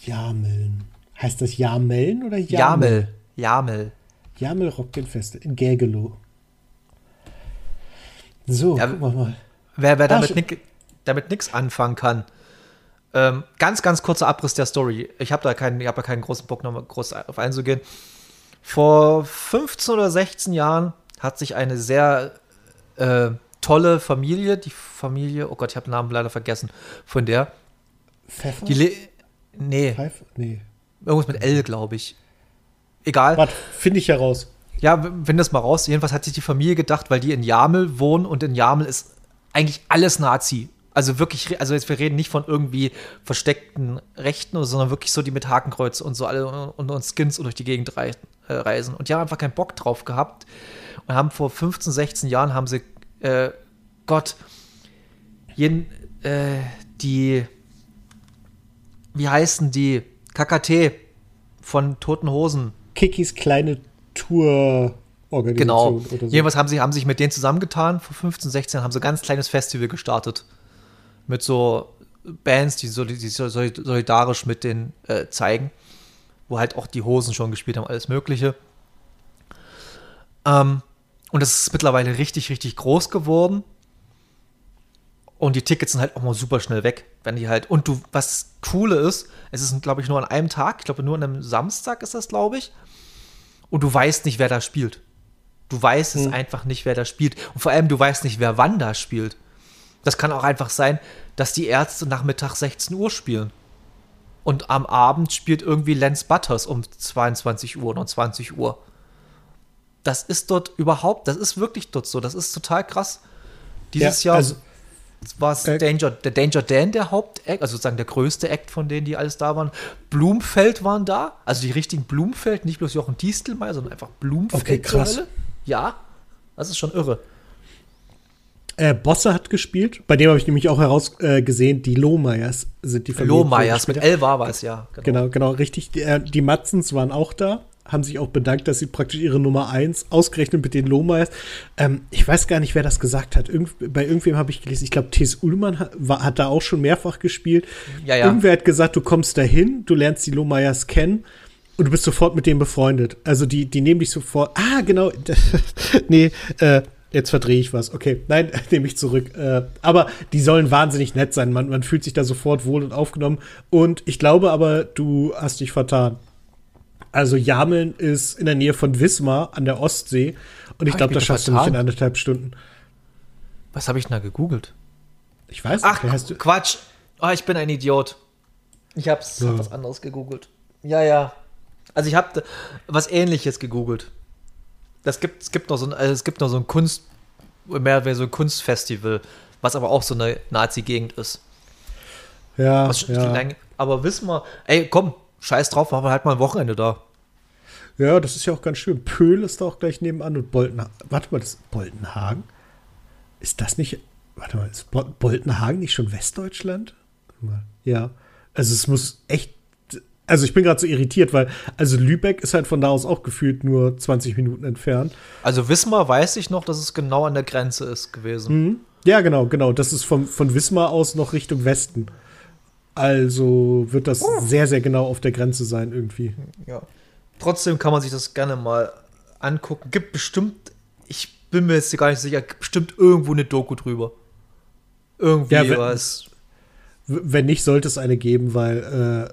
Jameln. Heißt das Jameln oder Jamel? Jamel. Jamel. Jamel Rockgenfeste in Gergelow. So, Ja, wir mal. Wer, wer Ah, damit nichts anfangen kann. Ähm, ganz, ganz kurzer Abriss der Story. Ich habe da keinen, ich hab da keinen großen Bock, noch mal groß auf einzugehen. Vor 15 oder 16 Jahren hat sich eine sehr äh, tolle Familie, die Familie, oh Gott, ich habe den Namen leider vergessen, von der, Pfeffer? die, le nee, Pfeife? Nee. irgendwas mit L, glaube ich. Egal. Warte, finde ich heraus. Ja, wenn das mal raus. Jedenfalls hat sich die Familie gedacht, weil die in Jamel wohnen und in Jamel ist eigentlich alles Nazi. Also wirklich, also jetzt wir reden nicht von irgendwie versteckten Rechten, sondern wirklich so die mit Hakenkreuz und so alle und, und Skins und durch die Gegend rei äh, reisen. Und die haben einfach keinen Bock drauf gehabt und haben vor 15, 16 Jahren haben sie, äh, Gott, jeden, äh, die, wie heißen die? KKT von Toten Hosen. Kikis kleine Tour-Organisation Genau. oder so. Jedenfalls haben sie haben sich mit denen zusammengetan. Vor 15, 16 haben sie ein ganz kleines Festival gestartet. Mit so Bands, die, so, die solidarisch mit denen äh, zeigen. Wo halt auch die Hosen schon gespielt haben, alles Mögliche. Ähm, und das ist mittlerweile richtig, richtig groß geworden. Und die Tickets sind halt auch mal super schnell weg, wenn die halt. Und du, was coole ist, es ist, glaube ich, nur an einem Tag, ich glaube, nur an einem Samstag ist das, glaube ich. Und du weißt nicht, wer da spielt. Du weißt es einfach nicht, wer da spielt. Und vor allem, du weißt nicht, wer wann da spielt. Das kann auch einfach sein, dass die Ärzte Nachmittag 16 Uhr spielen. Und am Abend spielt irgendwie Lance Butters um 22 Uhr oder 20 Uhr. Das ist dort überhaupt, das ist wirklich dort so. Das ist total krass. Dieses Ja, Jahr also- war es Äh, Danger, der Danger Dan, der Hauptact, also sozusagen der größte Act von denen, die alles da waren. Blumfeld waren da, also die richtigen Blumfeld, nicht bloß Jochen Distelmeier, sondern einfach Blumfeld. Okay, krass. Ja, das ist schon irre. Äh, Bosse hat gespielt. Bei dem habe ich nämlich auch herausgesehen, äh, gesehen, die Lohmeyers sind die Familie. Lohmeyers mit L war es, ja. Genau, genau, richtig. Die, äh, die Matzens waren auch da, haben sich auch bedankt, dass sie praktisch ihre Nummer 1 ausgerechnet mit den Lohmeyers. Ähm, ich weiß gar nicht, wer das gesagt hat. Irgend, bei irgendwem habe ich gelesen, ich glaube, T.S. Ullmann hat, war, hat da auch schon mehrfach gespielt. Ja, ja. Irgendwer hat gesagt, du kommst dahin, du lernst die Lohmeyers kennen. Und du bist sofort mit denen befreundet. Also die, die nehmen dich sofort. Ah, genau. *laughs* nee, äh, jetzt verdrehe ich was. Okay, nein, *laughs* nehme ich zurück. Äh, aber die sollen wahnsinnig nett sein. Man, man fühlt sich da sofort wohl und aufgenommen. Und ich glaube aber, du hast dich vertan. Also Jameln ist in der Nähe von Wismar an der Ostsee. Und ich glaube, das da schaffst du nicht in vertan? anderthalb Stunden. Was habe ich denn da gegoogelt? Ich weiß Ach, nicht. Hast du, Quatsch. Ah, ich bin ein Idiot. Ich habe Ja. hab was anderes gegoogelt. Ja, ja. Also ich habe was ähnliches gegoogelt. Das gibt, es gibt noch so ein, also es gibt noch so ein Kunst, mehr so ein Kunstfestival, was aber auch so eine Nazi-Gegend ist. ja, Was ja. lang- Aber wissen wir, ey, komm, scheiß drauf, machen wir halt mal ein Wochenende da. ja, das ist ja auch ganz schön. Pöhl ist da auch gleich nebenan und Boltenhagen. Warte mal, das Boltenhagen? Ist das nicht. Warte mal, ist Bo Boltenhagen nicht schon Westdeutschland? Ja. Also es muss echt. Also ich bin gerade so irritiert, weil also Lübeck ist halt von da aus auch gefühlt nur 20 Minuten entfernt. Also Wismar weiß ich noch, dass es genau an der Grenze ist gewesen. Mhm. Ja, genau, genau. Das ist vom, von Wismar aus noch Richtung Westen. Also wird das sehr, sehr genau auf der Grenze sein irgendwie. Ja. Trotzdem kann man sich das gerne mal angucken. Gibt bestimmt, ich bin mir jetzt gar nicht sicher, gibt bestimmt irgendwo eine Doku drüber. Irgendwie Ja, wenn- was. Wenn nicht, sollte es eine geben, weil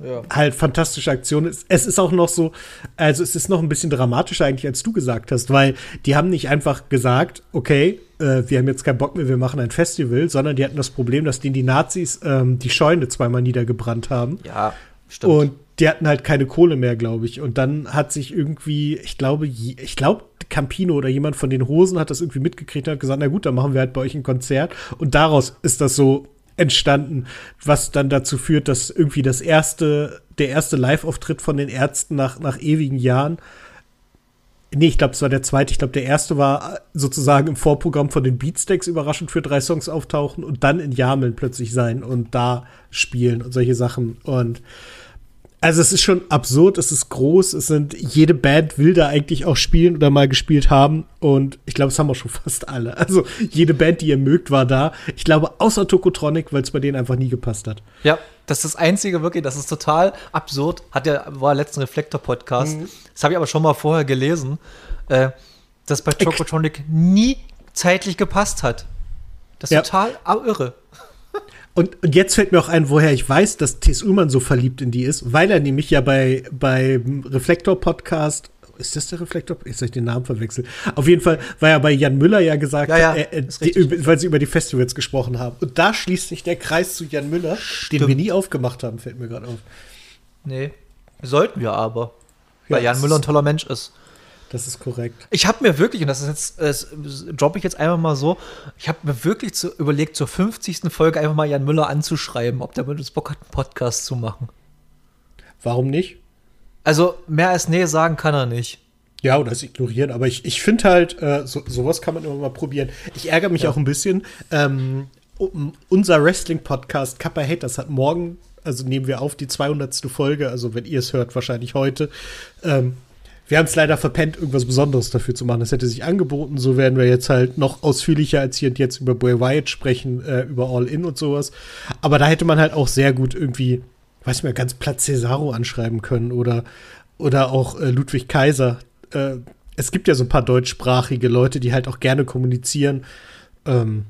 äh, Ja. halt fantastische Aktion ist. Es ist auch noch so, also es ist noch ein bisschen dramatischer eigentlich, als du gesagt hast, weil die haben nicht einfach gesagt, okay, äh, wir haben jetzt keinen Bock mehr, wir machen ein Festival, sondern die hatten das Problem, dass denen die Nazis ähm, die Scheune zweimal niedergebrannt haben. Ja, stimmt. Und die hatten halt keine Kohle mehr, glaube ich. Und dann hat sich irgendwie, ich glaube, ich glaube, Campino oder jemand von den Hosen hat das irgendwie mitgekriegt und hat gesagt, na gut, dann machen wir halt bei euch ein Konzert. Und daraus ist das so entstanden, was dann dazu führt, dass irgendwie das erste, der erste Live-Auftritt von den Ärzten nach, nach ewigen Jahren Nee, ich glaube, es war der zweite. Ich glaube, der erste war sozusagen im Vorprogramm von den Beatsteaks überraschend für drei Songs auftauchen und dann in Jameln plötzlich sein und da spielen und solche Sachen. Und Also es ist schon absurd, es ist groß, es sind, jede Band will da eigentlich auch spielen oder mal gespielt haben und ich glaube, es haben auch schon *laughs* fast alle. Also jede Band, die ihr mögt, war da. Ich glaube, außer Tokotronic, weil es bei denen einfach nie gepasst hat. Ja, das ist das Einzige wirklich, das ist total absurd. Hat ja, war letzten Reflektor-Podcast. Mhm. Das habe ich aber schon mal vorher gelesen, äh, dass bei Tokotronic nie zeitlich gepasst hat. Das ist ja. total irre. Und, und jetzt fällt mir auch ein, woher ich weiß, dass T.S. Ullmann so verliebt in die ist, weil er nämlich ja bei, bei Reflektor-Podcast ist das der Reflektor? Jetzt habe ich den Namen verwechselt. Auf jeden Fall war ja bei Jan Müller ja gesagt, ja, ja, äh, äh, die, weil sie über die Festivals gesprochen haben. Und da schließt sich der Kreis zu Jan Müller, Stimmt. den wir nie aufgemacht haben, fällt mir gerade auf. Nee, sollten wir aber. Weil ja, Jan Müller ein toller Mensch ist. Das ist korrekt. Ich habe mir wirklich, und das ist jetzt, das droppe ich jetzt einfach mal so, ich habe mir wirklich zu, überlegt, zur 50. Folge einfach mal Jan Müller anzuschreiben, ob der mit uns Bock hat, einen Podcast zu machen. Warum nicht? Also mehr als nee sagen kann er nicht. Ja, oder es ignorieren, aber ich, ich finde halt, äh, so, sowas kann man immer mal probieren. Ich ärgere mich ja. auch ein bisschen. Ähm, unser Wrestling-Podcast Kappa Haters hat morgen, also nehmen wir auf die 200. Folge, also wenn ihr es hört, wahrscheinlich heute. Ähm, wir haben es leider verpennt, irgendwas Besonderes dafür zu machen. Das hätte sich angeboten. So werden wir jetzt halt noch ausführlicher als hier und jetzt über Bray Wyatt sprechen, äh, über All In und sowas. Aber da hätte man halt auch sehr gut irgendwie, weiß ich mal, ganz platt Cesaro anschreiben können oder, oder auch äh, Ludwig Kaiser. Äh, es gibt ja so ein paar deutschsprachige Leute, die halt auch gerne kommunizieren. Ähm,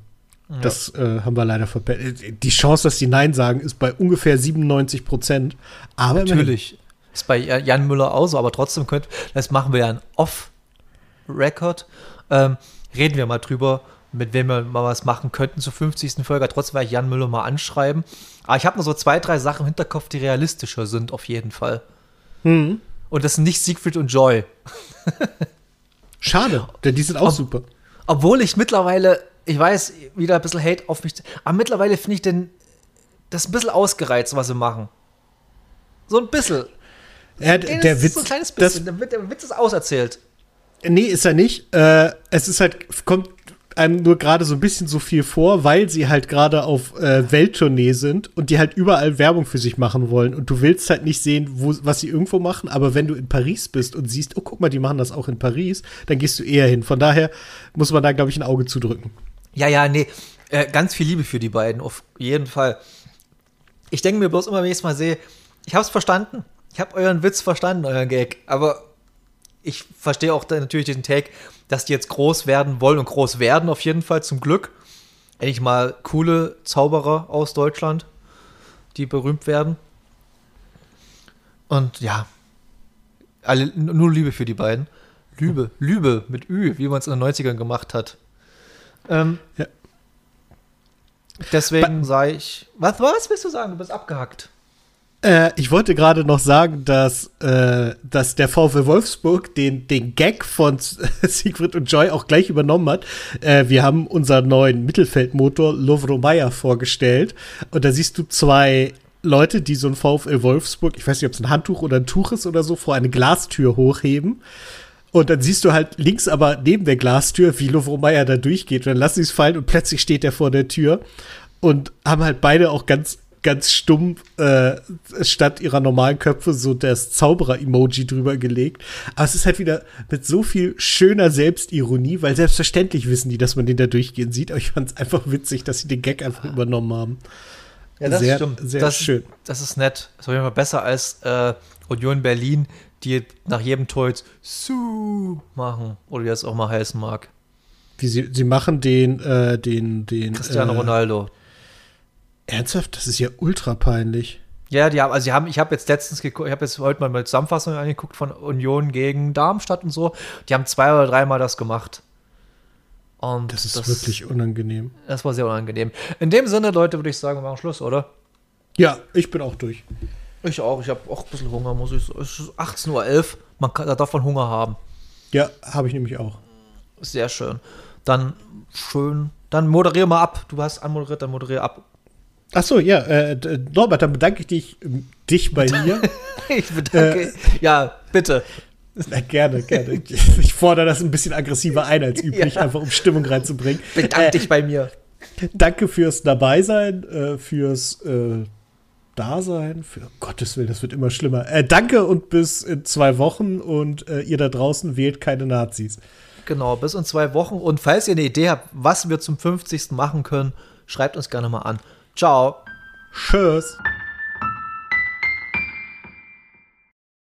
ja. Das äh, haben wir leider verpennt. Die Chance, dass die Nein sagen, ist bei ungefähr 97 Prozent. Aber natürlich. Ist bei Jan Müller auch so, aber trotzdem könnt, das machen wir ja ein Off-Record. Ähm, reden wir mal drüber, mit wem wir mal was machen könnten zur 50. Folge. Trotzdem werde ich Jan Müller mal anschreiben. Aber ich habe nur so zwei, drei Sachen im Hinterkopf, die realistischer sind, auf jeden Fall. Hm. Und das sind nicht Siegfried und Joy. *laughs* Schade, denn die sind auch Ob, super. Obwohl ich mittlerweile, ich weiß, wieder ein bisschen Hate auf mich, aber mittlerweile finde ich denn das ein bisschen ausgereizt, was sie machen. So ein bisschen. Ja, der, der Witz. So ein kleines bisschen. Das, der, Witz ist auserzählt. Nee, ist er nicht. Äh, es ist halt, kommt einem nur gerade so ein bisschen so viel vor, weil sie halt gerade auf äh, Welttournee sind und die halt überall Werbung für sich machen wollen. Und du willst halt nicht sehen, wo, was sie irgendwo machen, aber wenn du in Paris bist und siehst, oh, guck mal, die machen das auch in Paris, dann gehst du eher hin. Von daher muss man da, glaube ich, ein Auge zudrücken. Ja, ja, nee. Äh, ganz viel Liebe für die beiden, auf jeden Fall. Ich denke mir bloß immer, wenn ich es mal sehe, ich habe es verstanden. Ich habe euren Witz verstanden, euren Gag, aber ich verstehe auch natürlich diesen Take, dass die jetzt groß werden wollen und groß werden auf jeden Fall zum Glück. Endlich mal coole Zauberer aus Deutschland, die berühmt werden. Und ja, alle, nur Liebe für die beiden. Lübe, Lübe mit Ü, wie man es in den 90ern gemacht hat. Ähm, ja. Deswegen sage ich, was, was willst du sagen? Du bist abgehackt. Äh, ich wollte gerade noch sagen, dass, äh, dass der VfL Wolfsburg den, den Gag von *laughs* Siegfried und Joy auch gleich übernommen hat. Äh, wir haben unseren neuen Mittelfeldmotor Lovro Meyer vorgestellt. Und da siehst du zwei Leute, die so ein VfL Wolfsburg, ich weiß nicht, ob es ein Handtuch oder ein Tuch ist oder so, vor eine Glastür hochheben. Und dann siehst du halt links aber neben der Glastür, wie Lovro Meyer da durchgeht. Und dann lassen sie es fallen und plötzlich steht er vor der Tür. Und haben halt beide auch ganz ganz stumpf äh, statt ihrer normalen Köpfe so das Zauberer-Emoji drüber gelegt. Aber es ist halt wieder mit so viel schöner Selbstironie, weil selbstverständlich wissen die, dass man den da durchgehen sieht. Aber ich fand es einfach witzig, dass sie den Gag einfach übernommen haben. Ja, das sehr, stimmt. Sehr das, schön. Das ist nett. Das jeden Fall besser als äh, Union Berlin, die nach jedem Tor jetzt Su machen. Oder wie das auch mal heißen mag. Wie sie, sie machen den, äh, den, den. Cristiano äh, Ronaldo. Ernsthaft? Das ist ja ultra peinlich. Ja, die haben, also sie haben, ich habe jetzt letztens geguckt, ich habe jetzt heute mal eine Zusammenfassung angeguckt von Union gegen Darmstadt und so. Die haben zwei oder dreimal das gemacht. Und das ist das, wirklich unangenehm. Das war sehr unangenehm. In dem Sinne, Leute, würde ich sagen, wir machen Schluss, oder? Ja, ich bin auch durch. Ich auch. Ich habe auch ein bisschen Hunger, muss ich sagen. Es ist 18.11 Uhr. Man kann, da darf man Hunger haben. Ja, habe ich nämlich auch. Sehr schön. Dann schön. Dann moderiere mal ab. Du hast anmoderiert, dann moderiere ab. Ach so, ja, äh, Norbert, dann bedanke ich dich, dich bei *laughs* mir. ich bedanke. Äh, *laughs* ja, bitte. Na, gerne, gerne. Ich fordere das ein bisschen aggressiver ein als *laughs* üblich, ja. einfach um Stimmung reinzubringen. Bedanke äh, dich bei mir. Danke fürs Dabeisein, äh, fürs äh, da sein. Für oh Gottes Willen, das wird immer schlimmer. Äh, danke und bis in zwei Wochen und äh, ihr da draußen wählt keine Nazis. Genau, bis in zwei Wochen. Und falls ihr eine Idee habt, was wir zum 50. machen können, schreibt uns gerne mal an. Ciao. Tschüss.